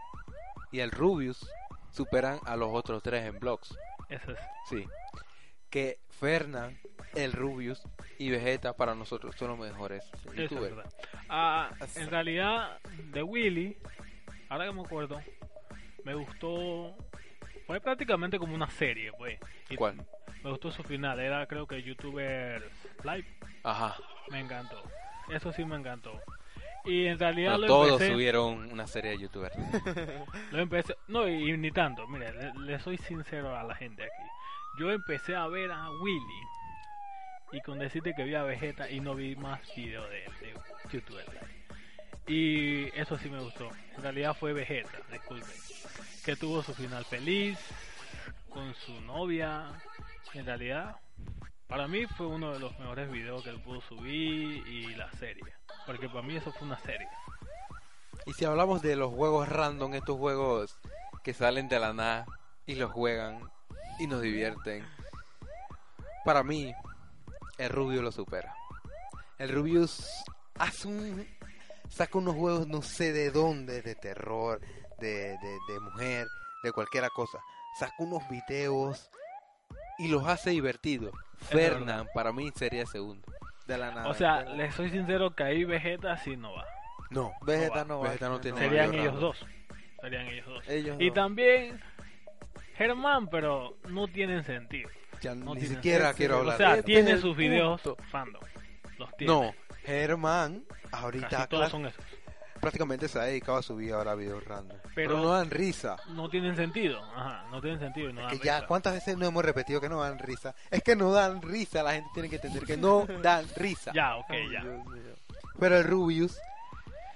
y el Rubius superan a los otros tres en blogs. Eso es. Sí. Que Fernand, el Rubius y Vegeta para nosotros son los mejores youtubers. Ah, en realidad, de Willy, ahora que me acuerdo, me gustó. Fue prácticamente como una serie, pues. ¿Cuál? Me gustó su final. Era, creo que, YouTubers Live. Ajá. Me encantó. Eso sí me encantó. Y en realidad Pero lo todos empecé. subieron una serie de youtubers. Lo empecé, no, y, y ni tanto, mire, le, le soy sincero a la gente aquí. Yo empecé a ver a Willy y con decirte que vi a Vegeta y no vi más videos de, de YouTube. Y eso sí me gustó. En realidad fue Vegeta, disculpe. Que tuvo su final feliz con su novia. En realidad, para mí fue uno de los mejores videos que él pudo subir y la serie. Porque para mí eso fue una serie. Y si hablamos de los juegos random, estos juegos que salen de la nada y los juegan y nos divierten, para mí, el Rubius lo supera. El Rubius hace un. saca unos juegos no sé de dónde, de terror, de, de, de mujer, de cualquier cosa. Saca unos videos y los hace divertidos. Fernand, para mí, sería segundo. De la nada. O sea, les soy sincero que ahí Vegeta sí no va. No, Vegeta no va. Vegeta no tiene Serían ellos dos. Serían ellos dos. Ellos Y no. también Germán, pero no tienen sentido. Ya No ni tiene siquiera sentido. quiero O O hablar sea, de Este tiene es el sus videos fandom. Los tiene. No, Germán ahorita Casi todos son esos. prácticamente se ha dedicado a subir ahora videos random. Pero, Pero- no dan risa. No tienen sentido. Ajá, no tienen sentido. y No Es dan que ya, risa. ¿cuántas veces no hemos repetido que no dan risa? Es que no dan risa, la gente tiene que entender que no dan risa. Ya, ok, ya. Dios mío. Pero el Rubius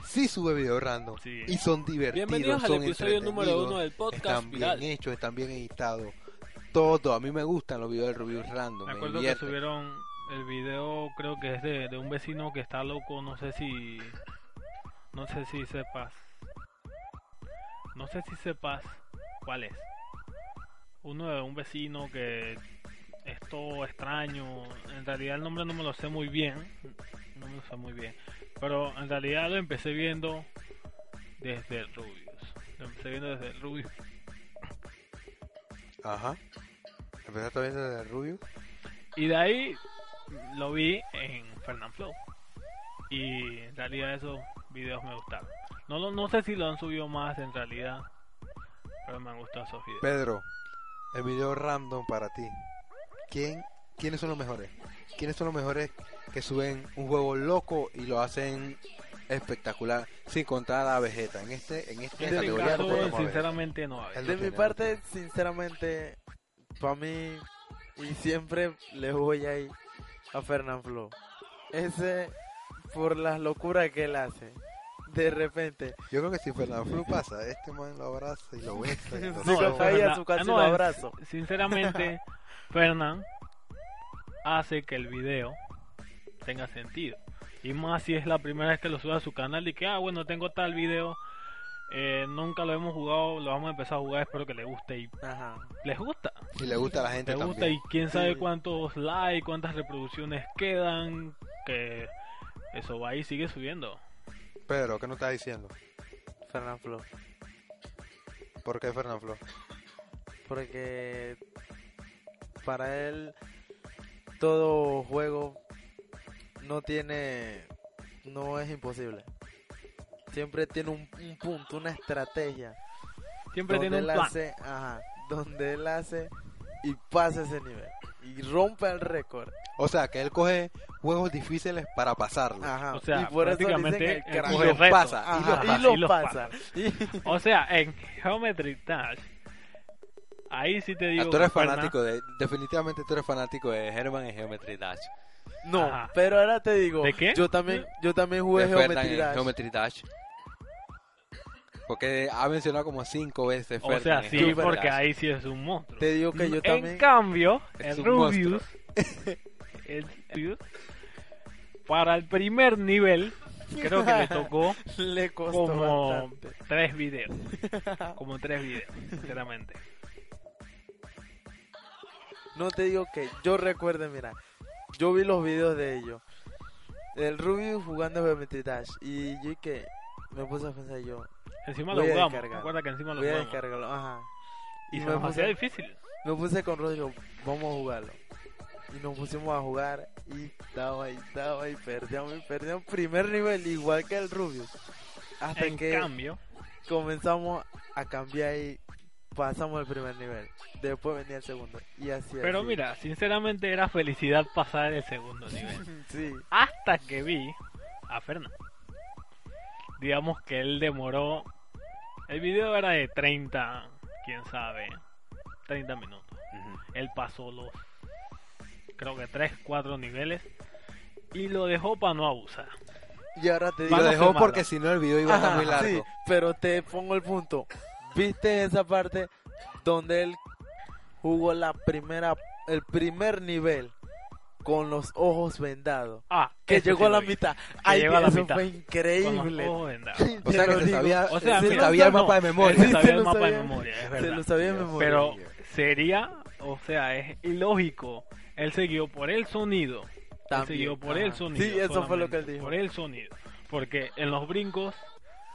sí sube videos random Sí. y son divertidos, Bienvenidos al son episodio número uno del podcast Están viral. bien hechos, están bien editados. Todo, a mí me gustan los videos del Rubius random. Me me acuerdo que subieron el video, creo que es de, de un vecino que está loco, no sé si... No sé si sepas. No sé si sepas cuál es. Uno de un vecino que es todo extraño. En realidad el nombre no me lo sé muy bien. No me lo sé muy bien. Pero en realidad lo empecé viendo desde el Rubius. Lo empecé viendo desde el Rubius. Ajá. ¿Empezaste viendo el Rubius? Y de ahí lo vi en Fernand Flow. Y en realidad esos videos me gustaron. No, lo- no sé si lo han subido más en realidad. Pero me han gustado esos videos. Pedro, el video random para ti. ¿Quién, ¿Quiénes son los mejores? ¿Quiénes son los mejores que suben un juego loco y lo hacen espectacular sin contar a Vegeta? En este, en esta este categoría no caso, ver. sinceramente no. A ver. El- De mi parte, sinceramente, para mí, y siempre le voy a ir a Fernand Flo. Ese, por las locuras que él hace. de repente. Yo creo que si Fernanfloo pasa, este man lo abraza y lo besa. y lo Sí, No, a su casa Ah, no, lo abrazo. Sinceramente, Fernán hace que el video tenga sentido. Y más si es la primera vez que lo sube a su canal y que, ah, bueno, tengo tal video, eh, nunca lo hemos jugado, lo vamos a empezar a jugar, espero que le guste. Y Ajá. les gusta, Y le gusta a la gente les gusta también. y quién sabe cuántos likes, cuántas reproducciones quedan, que eso va y sigue subiendo. Pedro, ¿qué nos está diciendo? Fernán Flo. ¿Por qué Fernanfloo? Porque para él todo juego no tiene, no es imposible. Siempre tiene un, un punto, una estrategia. Siempre donde tiene un él plan. hace, ajá, donde él hace y pasa ese nivel y rompe el récord. O sea, que él coge juegos difíciles para pasarlos. Ajá. O sea, y por eso dicen prácticamente el. Y los pasa, y Ajá, los y pasa. lo y los pasa. O sea, en Geometry Dash, ahí sí te Ah, digo tú eres fanático de, definitivamente tú eres fanático de Herman en Geometry Dash. No, Ajá. pero ahora te digo, ¿De qué? yo también, yo también jugué Geometry Dash. Geometry Dash. Porque ha mencionado como cinco veces O Fernan sea, en sí, porque ahí sí es un monstruo. Te digo que yo en también. cambio, Es el Rubius, el Rubius, para el primer nivel, creo que le tocó Le costó como bastante. tres videos. Como tres videos, sinceramente. No te digo que yo recuerde, mira, yo vi los videos de ellos. El Rubius jugando Geometry Dash. Y yo que me puse a pensar yo, Encima Voy lo jugamos. Recuerda que encima lo voy a jugamos. descargarlo. Ajá. Y Y se me hacía puse, difícil. me puse con Rodrigo, vamos a jugarlo. Y nos pusimos a jugar y estaba y estaba y perdíamos y perdíamos primer nivel igual que el Rubius. Hasta En que cambio, comenzamos a cambiar y pasamos el primer nivel. Después venía el segundo. Y así pero así. mira, sinceramente era felicidad pasar el segundo nivel. Sí. hasta que vi a Fernando. Digamos que él demoró. El video era de 30, quién sabe, 30 minutos. Él pasó los, creo que 3, 4 niveles y lo dejó para no abusar. Y ahora te digo. lo dejó porque si no el video iba a estar muy largo. sí, pero te pongo el punto. ¿Viste esa parte donde él jugó la primera, el primer nivel con los ojos vendados? Ah, Que llegó a la mitad. Ay, llegó a la eso mitad. fue con los increíble. ojos vendados. O sea que se sabía, O sea, se se sabía el mapa de Él memoria. se sabía se el mapa de memoria, es Se verdad. lo sabía de memoria. Pero sería, o sea, es ilógico. Él siguió por el sonido. Él También, siguió por ajá. el sonido. Sí, eso fue lo que él dijo. Por el sonido. Porque en los brincos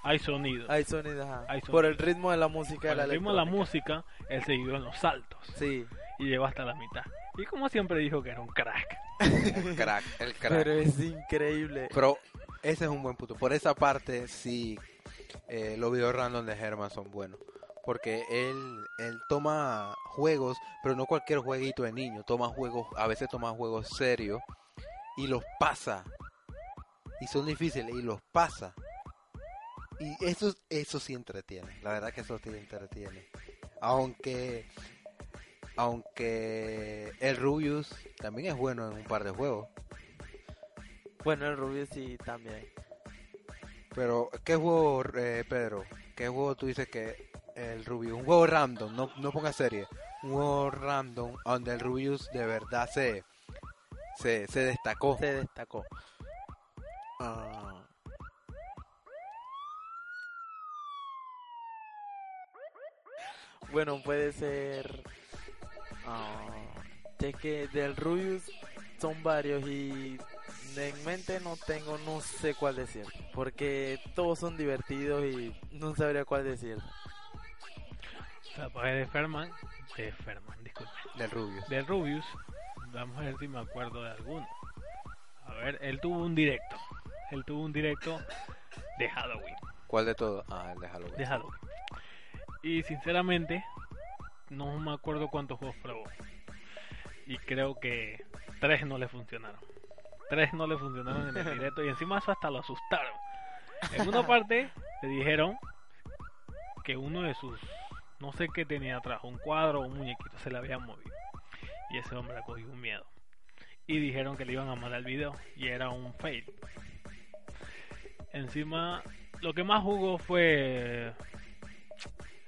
hay sonido. Hay sonido, ajá. Hay Por sonido. el ritmo de la música Por de la el ritmo de la música, él siguió en los saltos. Sí, Y llegó hasta la mitad. Y como siempre dijo que era un crack. El crack, el crack. pero es increíble. Pero ese es un buen punto. Por esa parte, sí, eh, los videos random de Herman son buenos. Porque él, él toma juegos, pero no cualquier jueguito de niño. Toma juegos, a veces toma juegos serios y los pasa. Y son difíciles y los pasa. Y eso, eso sí entretiene. La verdad que eso sí entretiene. Aunque, aunque el Rubius también es bueno en un par de juegos. Bueno, el Rubio sí también. Pero, ¿qué juego, eh, Pedro? ¿Qué juego tú dices que el Rubius? Un juego random, no, no ponga serie. Un juego random donde el Rubius de verdad se, se, se destacó. Se destacó. Ah. Bueno, puede ser. Ah, es que del Rubius son varios y en mente no tengo, no sé cuál decir. Porque todos son divertidos y no sabría cuál decir. O sea, pues de Ferman, de Ferman, disculpe. Del Rubius. De Rubius, vamos a ver si me acuerdo de alguno. A ver, él tuvo un directo. Él tuvo un directo de Halloween. ¿Cuál de todos? Ah, el de Halloween. De Halloween. Y sinceramente, no me acuerdo cuántos juegos probó. Y creo que tres no le funcionaron. Tres no le funcionaron en el directo y encima eso hasta lo asustaron. En una parte le dijeron que uno de sus, no sé qué tenía atrás, un cuadro o un muñequito, se le había movido. Y ese hombre cogió un miedo. Y dijeron que le iban a mandar el video y era un fail. Encima lo que más jugó fue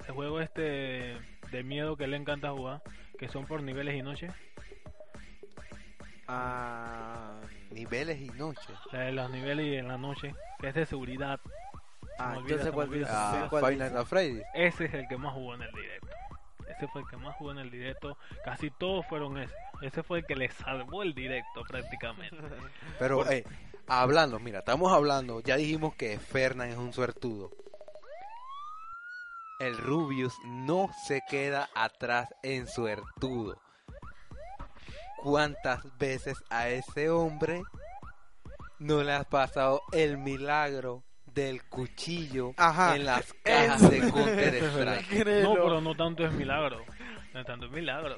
el juego este de miedo que le encanta jugar, que son por niveles y noches. Ah, Niveles y noche. Los niveles y en la noche, que es de seguridad. ah, cuál Ah, cuál. Ese es el que más jugó en el directo. Ese fue el que más jugó en el directo. Casi todos fueron ese. Ese fue el que le salvó el directo prácticamente. Pero, eh, hablando, mira, estamos hablando, ya dijimos que Fernán es un suertudo. El Rubius no se queda atrás en suertudo. ¿Cuántas veces a ese hombre no le has pasado el milagro del cuchillo Ajá, en las cajas eso. de Counter Strike? No, pero no tanto es milagro. No es tanto es milagro.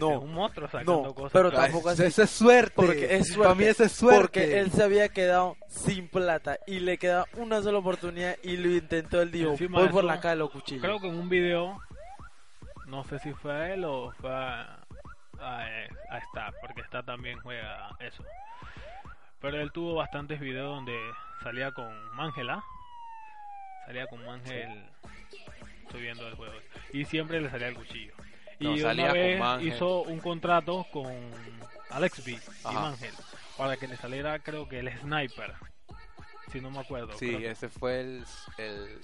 No, es un monstruo sacando no, cosas. pero Ah, tampoco así. eso es suerte. Porque es Para mí suerte. eso es suerte. Porque él se había quedado sin plata y le quedaba una sola oportunidad y lo intentó. Él dijo: Voy por eso, la calle de los cuchillos. Creo que en un video, no sé si fue a él o fue a, a, a Star, porque Star también juega eso. Pero él tuvo bastantes videos donde salía con Mangela, salía con Mangel subiendo el juego y siempre le salía el cuchillo. Y una vez hizo un contrato con Alex B y Ajá. Mangel para que le saliera creo que el sniper, si no me acuerdo. Sí, creo que- ese fue el, el,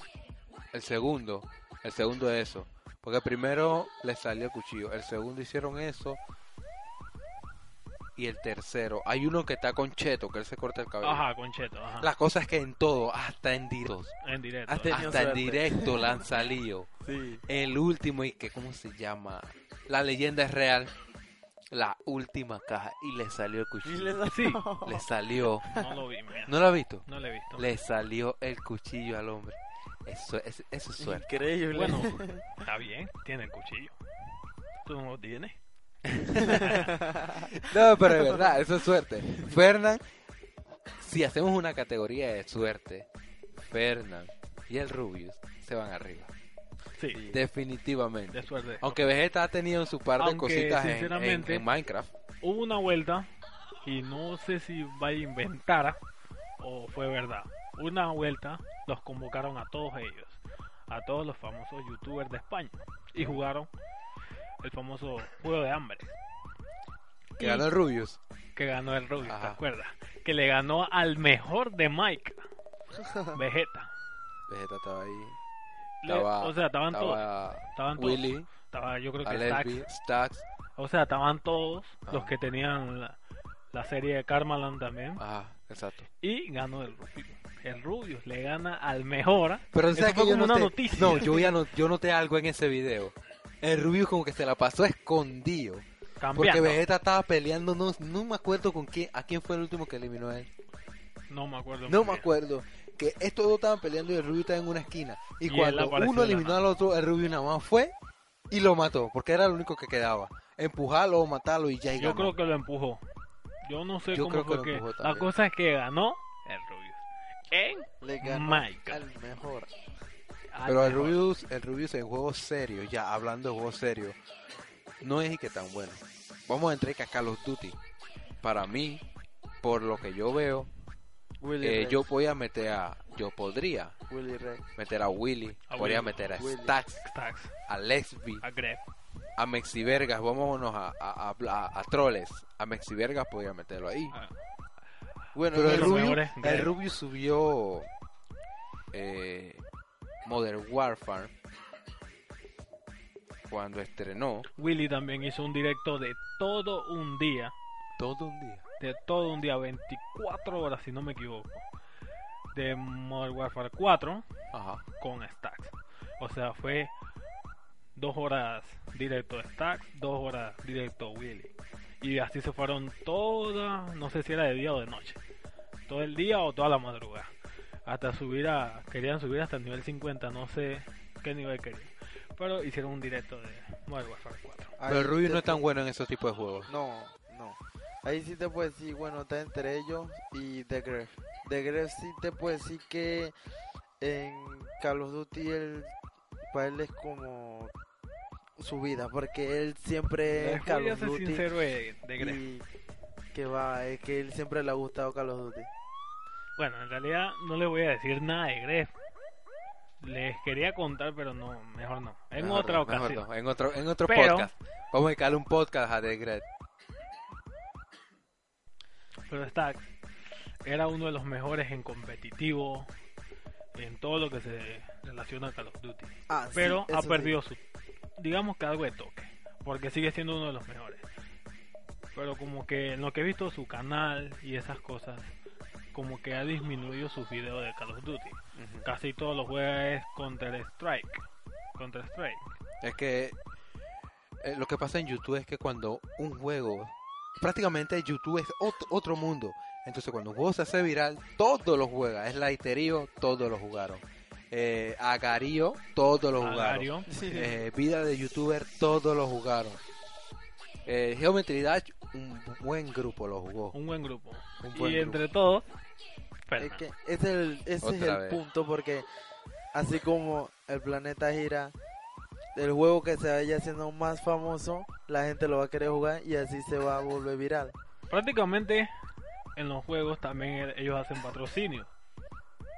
el segundo. El segundo de eso. Porque primero le salió el cuchillo. El segundo hicieron eso. Y el tercero. Hay uno que está con Cheto, que él se corta el cabello. Ajá, con Cheto, ajá. La cosa es que en todo, hasta en directos, En directo. Has tenido hasta en directo la han salido. Sí. El último, y que, ¿cómo se llama? La leyenda es real. La última caja. Y le salió el Y cuchillo. le Sí. Le salió. No lo vi, mira. ¿No lo has visto? No lo he visto. Le salió el cuchillo al hombre. Eso, es, eso es suerte. Increíble. Bueno, está bien, tiene el cuchillo. Tú no lo tienes. No, pero de verdad, eso es suerte. Fernán, si hacemos una categoría de suerte, Fernán y el Rubius se van arriba. Sí, Definitivamente. de suerte. Aunque Vegeta ha tenido su par de Aunque, cositas en- en, Minecraft. Hubo una vuelta, y no sé si va a inventar o fue verdad. Una vuelta los convocaron a todos ellos, a todos los famosos youtubers de España, y jugaron el famoso juego de hambre. Que Y- ganó el Rubius. que ganó el Rubius, ¿te Ajá. acuerdas? Que le ganó al mejor de Mike, Vegeta. Vegeta estaba ahí. Le- Estaba, o sea, estaban todos. estaba Estaban todos. Willy, Estaba, yo creo que. Stax. O sea, estaban todos los que tenían la, la serie de Karmaland también. Ajá, exacto. Y ganó el Rubius. El Rubius le gana al mejor. Pero ¿sabes fue que yo como una noté? noticia. No, yo, ya no, yo noté algo en ese video. El Rubius como que se la pasó escondido. Porque. Vegeta estaba peleando, no, no me acuerdo con quién, a quién fue el último que eliminó a él. No me acuerdo. No me bien. acuerdo. Que estos dos estaban peleando y el Rubio estaba en una esquina. Y, cuando uno eliminó al otro, el Rubio nada más fue y lo mató. Porque era lo único que quedaba. Empujarlo o matarlo y ya y Yo ganó. creo que lo empujó. Yo no sé Yo cómo creo que fue lo que. empujó La cosa es que ganó el Rubius. En Le ganó Mike. al mejor. Pero el. Rubius, el Rubius en juegos serios, ya hablando de juegos serios, no es y que tan bueno. Vamos a entrar a Call of Duty. Para mí, por lo que yo veo, Willy eh, yo voy a meter a, yo podría Willy Rex. meter a Willy, A podría Willy. meter a Willy. Stax, Stax, a Lexby, a Gref. a Mexi Vergas, vámonos a, a, a, a- a Troles, a Mexi Vergas podría meterlo ahí. a- Bueno, Pero el Rubio- el. Rubio subió eh, Modern Warfare cuando estrenó Willy también hizo un directo de todo un día. todo un día. De todo un día, 24 horas si no me equivoco. De Modern Warfare 4 Ajá. con Stacks. O sea, fue dos horas directo Stacks, dos horas directo Willy. Y así se fueron todas, no sé si era de día o de noche. Todo el día o toda la madrugada. Hasta subir a, querían subir hasta el nivel 50, no sé qué nivel querían. Pero hicieron un directo de Modern Warfare 4. Pero el ahí Rubio te no es tan bueno en esos tipos de juegos. No, no. Ahí sí te puedo decir, bueno, está entre ellos y The Gref. The Gref sí te puedo decir que en Call of Duty él, para él es como su vida, porque él siempre es Call of Duty sincero de, de Gref. y que va, es que él siempre le ha gustado Call of Duty. Bueno, en realidad no le voy a decir nada de Gref, les quería contar, pero no, mejor no. En Mejor otra no, ocasión. no, en otro, en otro Pero- podcast. Vamos a dedicarle un podcast a The Great. Pero Stack era uno de los mejores en competitivo, en todo lo que se relaciona a Call of Duty. Ah, Pero ha sí. perdido su, digamos que algo de toque, porque sigue siendo uno de los mejores. Pero como que en lo que he visto su canal y esas cosas, como que ha disminuido sus videos de Call of Duty. Casi todos los juega es Counter Strike. Counter Strike. Es que eh, lo que pasa en YouTube es que cuando un juego, prácticamente YouTube es otro, otro mundo. Entonces cuando un juego se hace viral, todos lo juegan. Es Laiterío, todos lo jugaron. Eh, Agarío, todos lo jugaron. Eh, vida de youtuber, todos lo jugaron. Eh, Geometry Dash, un buen grupo lo jugó. Un buen grupo. Un buen y grupo. entre todos, Es Fernan. que ese es el, ese es el vez. punto porque así como el planeta gira, el juego que se vaya haciendo más famoso, la gente lo va a querer jugar y así se va a volver viral. Prácticamente en los juegos también ellos hacen patrocinio.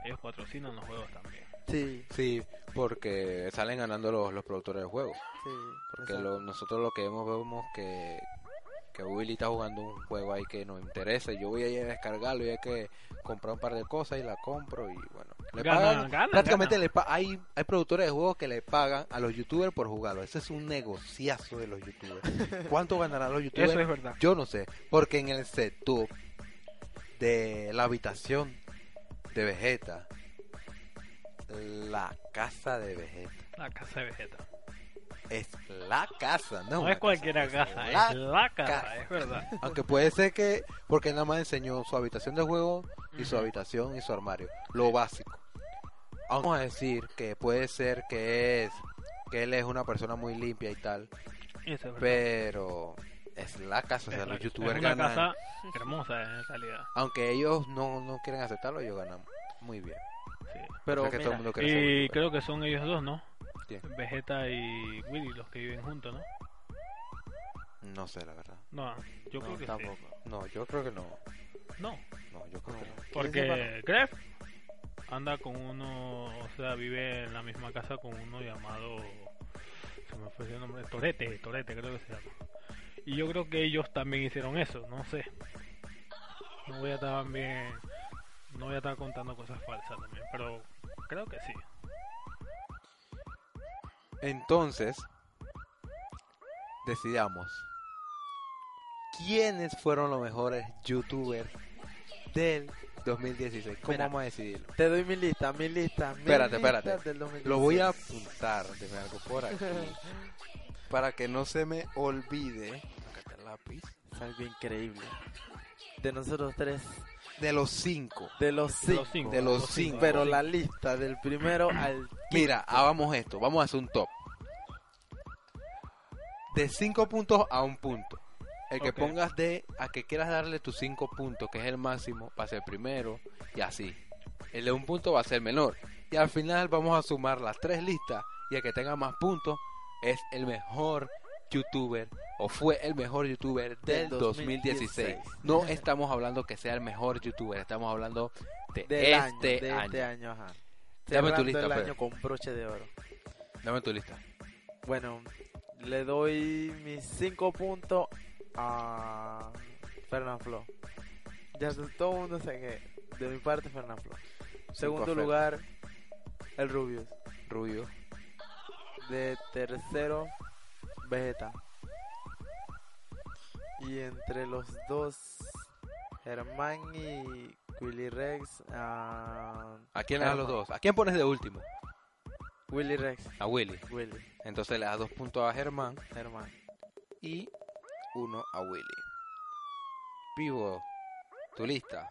Ellos patrocinan los juegos también. Sí, Sí, porque salen ganando los, los productores de juegos. sí. Porque lo- nosotros lo que vemos, vemos que, que Willy está jugando un juego ahí que nos interesa. Yo voy a ir a descargarlo y hay que comprar un par de cosas y la compro. Y bueno, le Gana, pagan. gana, prácticamente gana. le pa- hay, hay productores de juegos que le pagan a los youtubers por jugarlo. Ese es un negociazo de los youtubers. ¿Cuánto ganarán los youtubers? Eso es verdad. Yo no sé, porque en el setup de la habitación de Vegeta, la casa de Vegeta, La casa de Vegeta. Es la casa, no, No, es cualquiera casa, la es la casa, casa. es verdad. Aunque puede ser que, porque nada más enseñó su habitación de juego y su habitación y su armario, lo básico. Vamos a decir que puede ser que es, que él es una persona muy limpia y tal, es pero es la casa, o sea, Es la- los youtubers es una ganan. casa hermosa en realidad. Aunque ellos no, no quieren aceptarlo, ellos ganan muy bien. Sí. Pero O sea que todo el mira, mundo quiere ser Y creo que son ellos dos, ¿no? ¿Quién? Vegeta y Willy los que viven juntos, ¿no? No sé, la verdad. No, yo creo que tampoco. No, yo creo que no. sí. No, No, yo creo que no. porque Gref anda con uno, o sea, vive en la misma casa con uno llamado, se me fue el nombre, Torete, Torete creo que se llama. Y yo creo que ellos también hicieron eso, no sé. No voy a estar también, no voy a estar contando cosas falsas también, pero creo que sí. Entonces, decidamos. ¿Quiénes fueron los mejores youtubers del 2016? ¿Cómo Mira. vamos a decidirlo? Te doy mi lista, mi lista. mi Espérate, lista espérate. del 2016. Lo voy a apuntar, déjame algo por aquí. para que no se me olvide. Acá está el lápiz. Es algo increíble. De nosotros tres, De los cinco. de los cinco. cinco. De los cinco. Pero la lista del primero al Mira, hagamos esto. Vamos a hacer un top. De 5 puntos a un punto. El que pongas de a que quieras darle tus 5 puntos, que es el máximo, va a ser primero y así. El de un punto va a ser menor. Y al final vamos a sumar las tres listas y el que tenga más puntos es el mejor youtuber o fue el mejor youtuber del Del 2016. 2016. No estamos hablando que sea el mejor youtuber, estamos hablando de del año, este de año. este año, ajá. Dame tu lista, el año con broche de oro. Dame tu lista. Bueno, le doy mis cinco puntos a Fernand Flo. Ya todo el mundo sabe que de mi parte Fernand Flo. Segundo lugar, el Rubius. Rubio. De tercero, Vegeta. Y entre los dos, Germán y Willy Rex. ah, ¿A quién le das los dos? ¿A quién pones de último? Willy Rex. A Willy. Willy. Entonces le das dos puntos a Germán Germán. y uno a Willy. Vivo, tu lista.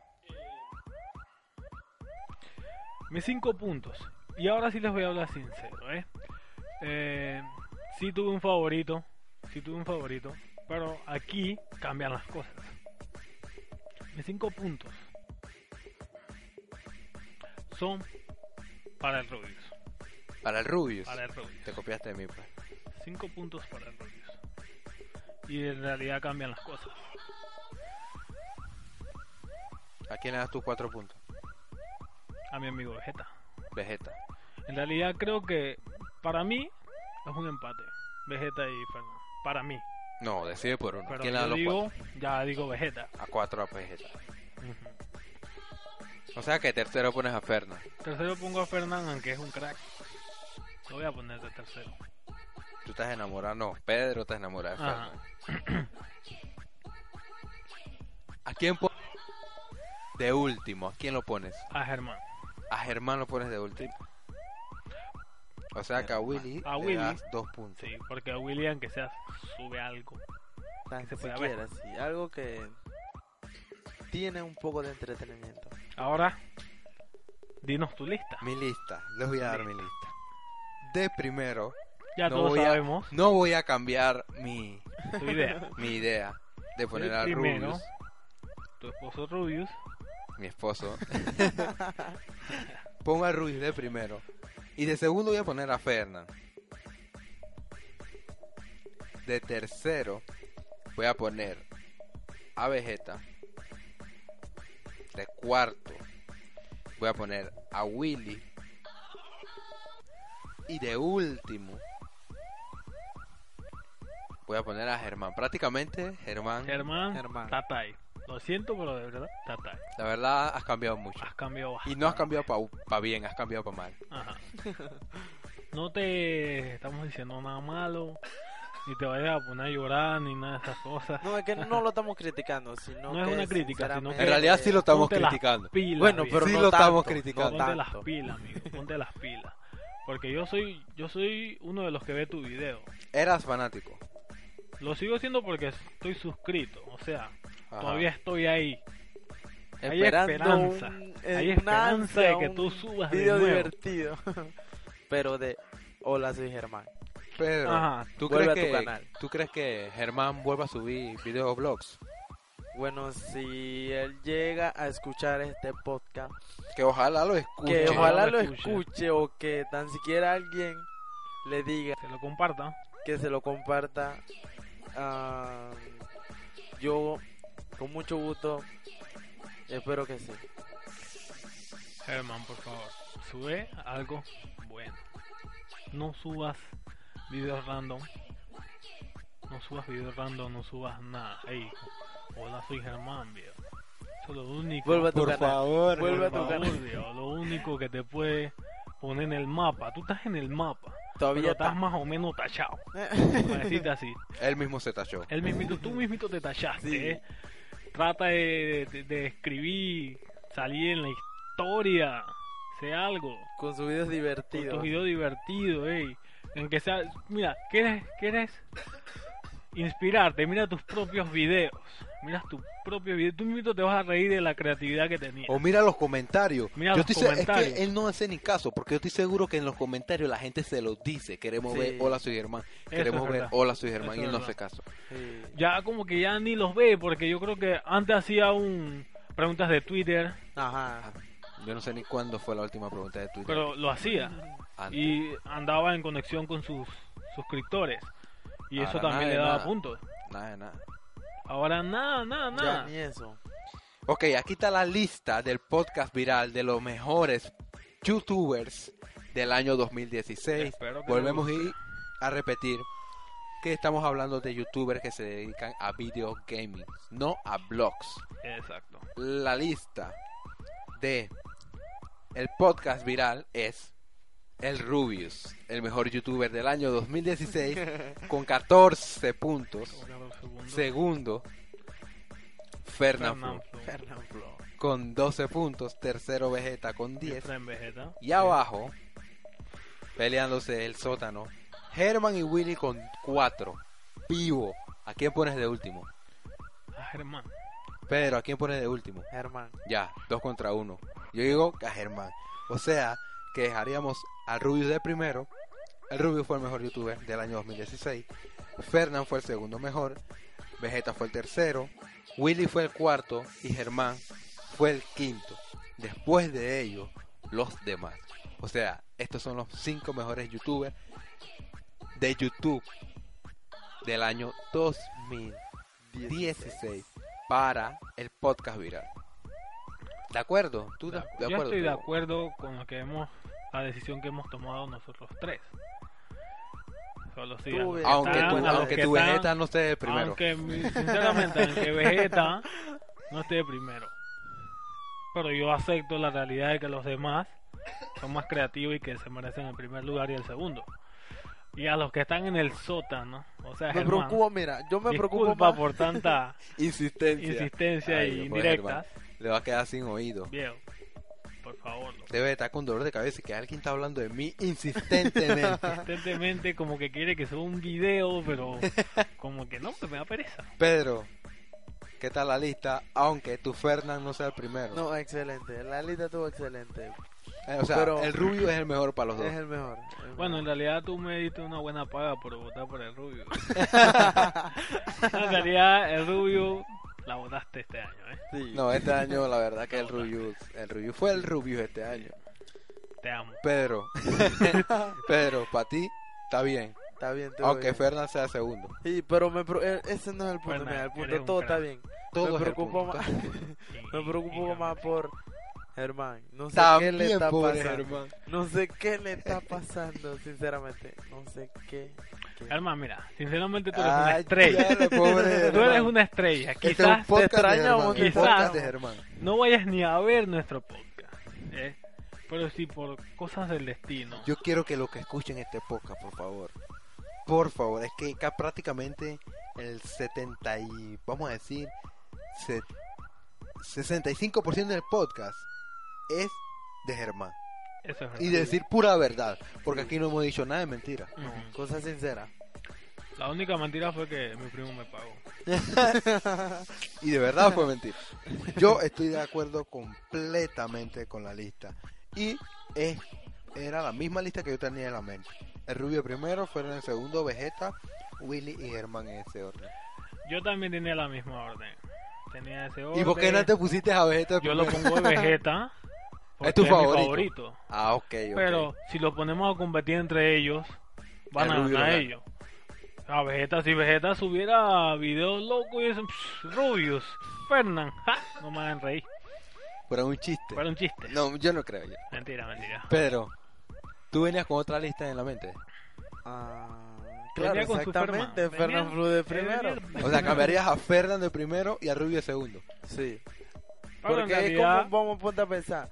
Mis cinco puntos. Y ahora sí les voy a hablar sincero, ¿eh? eh sí tuve un favorito. Sí tuve un favorito. Pero aquí cambian las cosas. Mis cinco puntos son para el Rubius. Para el Rubius. Para el Rubius. Te copiaste de mí, pues. Cinco puntos para el Rubius. Y en realidad cambian las cosas. ¿A quién le das tus cuatro puntos? A mi amigo Vegeta. Vegeta. En realidad creo que para mí es un empate. Vegeta y Fernan. Para mí. No, decide por uno. Pero ¿Quién yo ya digo Vegeta. A cuatro a Vegeta. O sea que tercero pones a Fernan. Tercero pongo a Fernan, aunque es un crack. Lo voy a poner de tercero. Tú estás enamorado, no, Pedro está enamorado de Ajá. Fernan. ¿A quién pones de último? ¿A quién lo pones? A Germán. A Germán lo pones de último. O sea que a Willy A le Willy. das dos puntos. Sí, porque a William que sea sube algo. Tan se pueda ver. sí. Algo que tiene un poco de entretenimiento. Ahora, dinos tu lista. Mi lista, les voy a dar mi lista. De primero, Ya no todos voy a- sabemos no voy a cambiar mi, tu idea. mi idea de poner El a primero. Rubius, Tu esposo Rubius. mi esposo. Pongo a Rubius de primero. Y de segundo voy a poner a Fernan. De tercero voy a poner a Vegeta. De cuarto voy a poner a Willy. Y de último voy a poner a Germán. Prácticamente Germán, Germán, Germán. Tatay. Lo siento, pero de verdad, Tatay. la verdad has cambiado mucho. Has cambiado Y no has bastante. cambiado para bien, has cambiado para mal. Ajá. No te estamos diciendo nada malo, ni te vayas a poner a llorar, ni nada de esas cosas. No, es que no lo estamos criticando, sino No es que una crítica, sino que- En realidad sí lo estamos Ponte las criticando. pilas, Bueno, pero Sí no lo estamos tanto, criticando. no ponte las pilas, amigo. Ponte las pilas. Porque yo soy, yo soy uno de los que ve tu video. Eras fanático. Lo sigo haciendo porque estoy suscrito. O sea, Ajá. todavía estoy ahí. Hay Esperando esperanza. un- Hay un esperanza de que un tú subas de video nuevo. divertido. Pero de Hola, soy Germán. Pero, Ajá. ¿tú Vuelve crees, a tu que, canal. ¿tú crees que Germán vuelva a subir videoblogs? Bueno, si él llega a escuchar este podcast, Que ojalá lo escuche. que ojalá lo escuche. o que tan siquiera alguien le diga Se lo compartan. que se lo comparta. ah, yo, con mucho gusto, espero que sí. Germán, por favor, sube algo bueno. No subas videos random. No subas videos random, no subas nada. Ey, hola, soy Germán, viejo. Eso es lo único. Vuelve a tu Por canal. favor, Vuelve por a tu favor, canal. viejo, Lo único que te puede poner en el mapa. Tú estás en el mapa. Todavía pero estás está. más o menos tachado. Para decirte así. Él mismo se tachó. El mismito, tú mismito te tachaste. Sí. ¿eh? Trata de, de- de escribir, salir en la historia, sé algo. con sus videos Con divertidos. tus videos divertidos, ey. En que sea, mira, ¿quieres, quieres inspirarte? Mira tus propios videos. Mira tus propios videos. Tú mismo te vas a reír de la creatividad que tenías. O mira los comentarios. Mira yo los estoy se- comentarios. Es que él no hace ni caso, porque yo estoy seguro que en los comentarios la gente se lo dice. Queremos Sí. ver, hola, soy Germán. Queremos es ver, verdad. hola, soy Germán. Eso Y él no hace caso. Sí. Ya como que ya ni los ve, porque yo creo que antes hacía un preguntas de Twitter, Ajá. Yo no sé ni cuándo fue la última pregunta de Twitter. pero lo hacía. Antes. y andaba en conexión con sus suscriptores y eso también nada le daba nada. puntos Nada de nada. Ahora nada nada Ya nada ni eso. Ok, aquí está la lista del podcast viral de los mejores youtubers del año 2016. Espero que Volvemos y a repetir que estamos hablando de youtubers que se dedican a video gaming, no a blogs. exacto La lista de el podcast viral es el Rubius, el mejor youtuber del año 2016 con 14 puntos. Segundo. Fernán Flo. con 12 puntos. Tercero, Vegeta con 10. Efraín Vegeta. Y abajo, peleándose el sótano, Herman y Willy con 4. Vivo. ¿A quién pones de último? Ah, Germán Pedro, ¿a quién pones de último? Germán. Ya, dos contra uno. Yo digo a Germán. O sea, que dejaríamos al Rubius de primero. El Rubius fue el mejor youtuber del año 2016. Fernán fue el segundo mejor. Vegeta fue el tercero. Willy fue el cuarto. Y Germán fue el quinto. Después de ello, los demás. O sea, estos son los cinco mejores youtubers de YouTube del año 2016 para el podcast viral. ¿De acuerdo? ¿Tú de, de yo acuerdo? estoy de acuerdo con lo que hemos la decisión que hemos tomado nosotros tres. Solo sí, Tú. Aunque están- tu, aunque están- Vegeta no esté de primero. Aunque, sinceramente, aunque Vegeta no esté de primero. Pero yo acepto la realidad de que los demás son más creativos y que se merecen el primer lugar y el segundo. Y a los que están en el sótano, o sea, Me Germán, preocupo, mira, yo me preocupo más. por tanta Insistencia. insistencia Ay, y indirectas. Le va a quedar sin oído. Viejo, por favor, loco. Debe estar con dolor de cabeza y que alguien está hablando de mí insistentemente. Constantemente como que quiere que suba un video, pero como que no, pues me da pereza. Pedro, ¿qué tal la lista? Aunque tu Fernán no sea el primero. No, excelente. La lista estuvo excelente. Eh, o sea, pero- el rubio es el mejor para los dos. Es el mejor. el Bueno, en realidad tú me diste una buena paga por votar por el rubio. en realidad el rubio la votaste este año, ¿eh? Sí. No, este año la verdad que el rubio, el rubio fue el rubio este año. Te amo. Pedro, Pedro, para ti está bien. Está bien, todo Aunque bien. Fernán sea segundo. Sí, pero me pro- eh, ese no es el punto. Fernan, mira, el punto un todo está bien. Todo me preocupo más. Me preocupo y- más por Germán. No sé qué le está pasando. Germán. No sé qué le está pasando, sinceramente. No sé qué. Hermano, mira, sinceramente tú eres una estrella. pobre Tú eres una estrella. Este es Quizás de extrañamos, un quizás. no vayas ni a ver nuestro podcast. ¿eh? Pero si por cosas del destino. Yo quiero que los que escuchen este podcast, por favor. Por favor, es que acá prácticamente el 70 y vamos a decir se- 65% del podcast es de Germán Eso es verdad. y decir pura verdad, porque aquí no hemos dicho nada de mentira. Ujú. Cosa sincera. La única mentira fue que mi primo me pagó. Y de verdad fue mentira. Yo estoy de acuerdo completamente con la lista. Y es, era la misma lista que yo tenía en la mente. El Rubio primero, fueron el segundo Vegeta, Willy y Germán en ese orden. Yo también tenía la misma orden. Tenía ese orden. ¿Y por qué no te pusiste a Vegeta Yo lo primero? pongo de Vegeta. Porque Es tu mi favorito. favorito. Ah, ok, ok. Pero si los ponemos a competir entre ellos, van El a ganar lo gana. ellos. A Vegeta, si Vegeta subiera videos locos y dicen, Rubius, Fernán, ¡ja! no me hagan reír. Pero un chiste. Fue un chiste. No, yo no creo ya. Mentira, mentira. Pedro, ¿tú venías con otra lista en la mente? Ah, claro, exactamente. Fernan. Flu de primero. venía- O sea, cambiarías a Fernán de primero y a Rubio de segundo. Sí. Pero Porque realidad, ¿cómo vamos a ponte a pensar?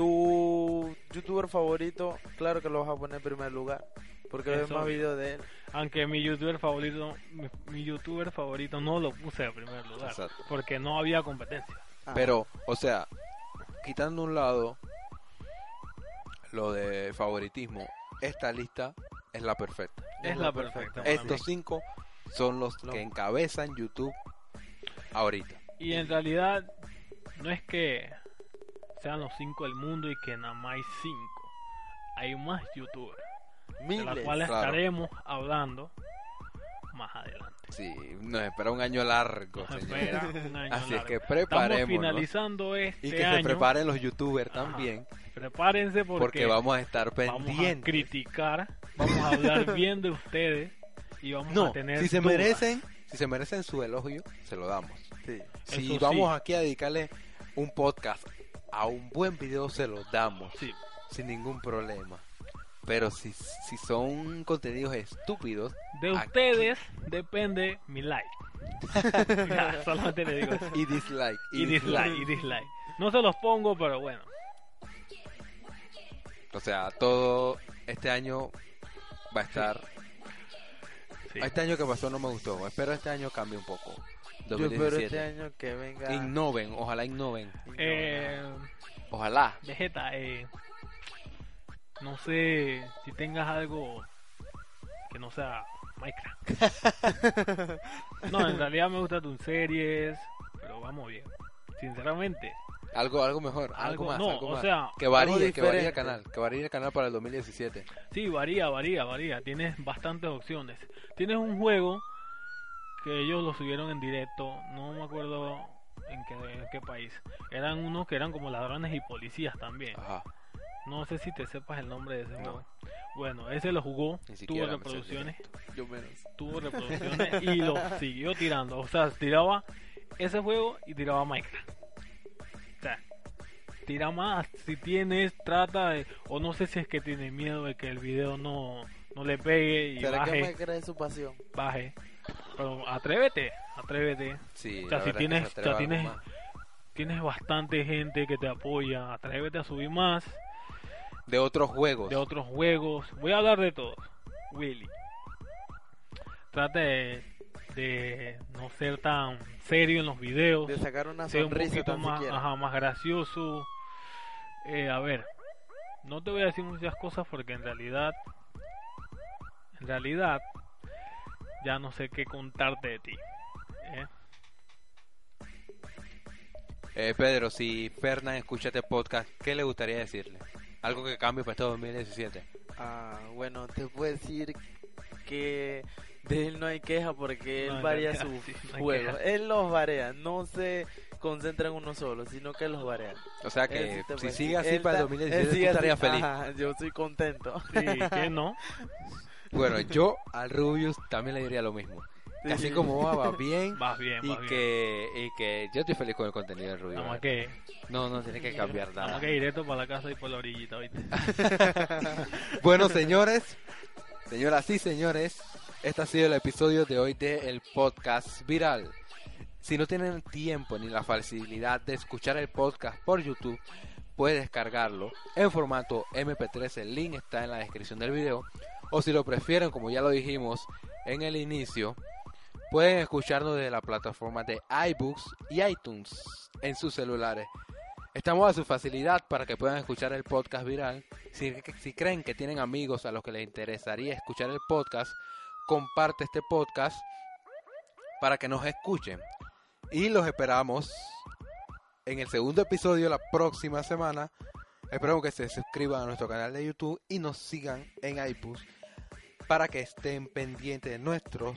Tu youtuber favorito, claro que lo vas a poner en primer lugar. Porque ves más videos de él. aunque mi youtuber favorito, mi, mi youtuber favorito no lo puse en primer lugar. Exacto. Porque no había competencia. Ah, Pero, o sea, quitando un lado lo de favoritismo, esta lista es la perfecta. Es la perfecta. Estos cinco son los No. que encabezan YouTube ahorita. Y en realidad, no es que sean los cinco del mundo y que nada más hay cinco. Hay más youtubers. De miles. las cuales claro. estaremos hablando más adelante. Sí, nos espera un año largo, Nos espera un año Así es que Estamos preparémonos finalizando este y que año. se preparen los youtubers Ajá. también, Prepárense porque, porque vamos a estar vamos a pendientes. criticar, vamos a hablar bien de ustedes y vamos No, a tener si se dudas. merecen, si se merecen su elogio, se lo damos. Sí. Si Eso vamos sí. aquí a dedicarle un podcast a un buen video, se lo damos Sí, sin ningún problema. Pero si, si son contenidos estúpidos, de Aquí. ustedes depende mi like. Ya, solamente le digo eso. y dislike, Y dislike, y dislike. No se los pongo, pero bueno. O sea, todo este año va a estar. Sí. Este año que pasó no me gustó. Espero este año cambie un poco. Yo espero 2017. este año que venga. Innoven, ojalá innoven. Eh, Ojalá. Vegeta, eh, no sé si tengas algo que no sea Minecraft. no, en realidad me gustan tus series, pero vamos bien. Sinceramente, Algo, algo mejor, algo, algo, más, no, algo o más. sea, que varíe, que varíe el canal, que varíe el canal para el 2017. sí, varía, varía, varía. Tienes bastantes opciones. Tienes un juego que ellos lo subieron en directo, no me acuerdo en qué, en qué país. Eran unos que eran como ladrones y policías también. Ajá. No sé si te sepas el nombre de ese No. juego. Bueno, ese lo jugó, tuvo reproducciones, Yo tuvo reproducciones y lo siguió tirando. O sea, tiraba ese juego y tiraba Minecraft. O sea, tira más. Si tienes, trata de, o no sé si es que tiene miedo de que el video no, no le pegue y ¿Será que me baje, cree su pasión? baje. Pero atrévete, atrévete. Sí, O sea, si tienes- se algo tienes- más. Tienes bastante gente que te apoya, atrévete a subir más de otros juegos. de otros juegos. Voy a hablar de todos. Willy. Trata de, de no ser tan serio en los videos. De sacar una sea un poquito más, ajá, más gracioso. Eh, a ver, no te voy a decir muchas cosas porque en realidad, en realidad, ya no sé qué contarte de ti. ¿eh? Eh, Pedro, si Fernán escucha este podcast, ¿qué le gustaría decirle? Algo que cambie para este 2017. Ah, bueno, te puedo decir que de él no hay queja porque No, él varía sus sí, no hay juegos. queja. Él los varía, no se concentra en uno solo, sino que los varía. O sea que sí si sigue así Él para el ta- 2017, él tú sigue así, estarías feliz. ajá, yo estoy contento. Sí, ¿qué no? Bueno, yo al Rubius también le diría lo mismo. Que así Sí. como va, va bien. Vas bien, Y vas bien. que, y que yo estoy feliz con el contenido del Rubius. Nada más que, No, no tiene que cambiar nada nada. más que directo para la casa y por la orillita, ¿viste? Bueno, señores, señoras y señores, este ha sido el episodio de hoy del podcast viral. Si no tienen tiempo ni la facilidad de escuchar el podcast por YouTube, pueden descargarlo en formato MP3. El link está en la descripción del video. O si lo prefieren, como ya lo dijimos en el inicio, pueden escucharnos de la plataforma de iBooks y iTunes en sus celulares. Estamos a su facilidad para que puedan escuchar el podcast viral. Si, creen que tienen amigos a los que les interesaría escuchar el podcast, comparte este podcast para que nos escuchen. Y los esperamos en el segundo episodio la próxima semana. Esperamos que se suscriban a nuestro canal de YouTube y nos sigan en iPus para que estén pendientes de nuestros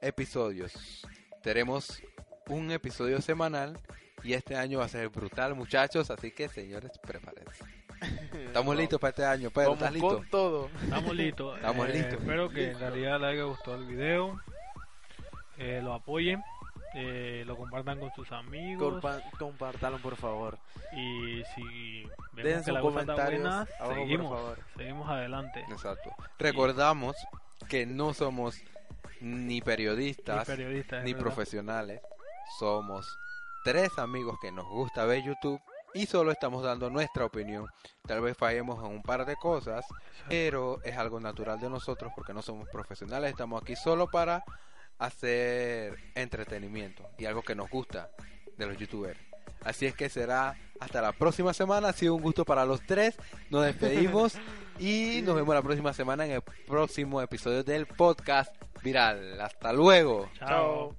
episodios. Tenemos un episodio semanal y este año va a ser brutal, muchachos. Así que, señores, prepárense. Estamos Vamos. listos para este año. Pedro, ¿estás listo? con todo. Estamos listos. Estamos Eh, listos. Espero que en realidad les haya gustado el video. Eh, lo apoyen. Eh, lo compartan con sus amigos. Compa- Compártalo, por favor. Y si vemos que sus la cosa está comentarios buena, abajo, por seguimos. favor. Seguimos adelante. Exacto. Recordamos que no somos ni Ni periodistas ni profesionales. Somos tres amigos que nos gusta ver YouTube y solo estamos dando nuestra opinión. Tal vez fallemos en un par de cosas, pero es algo natural de nosotros porque no somos profesionales. Estamos aquí solo para hacer entretenimiento y algo que nos gusta de los youtubers. Así es que será hasta la próxima semana. Ha sido un gusto para los tres. Nos despedimos y nos vemos la próxima semana en el próximo episodio del podcast viral. Hasta luego. Chao.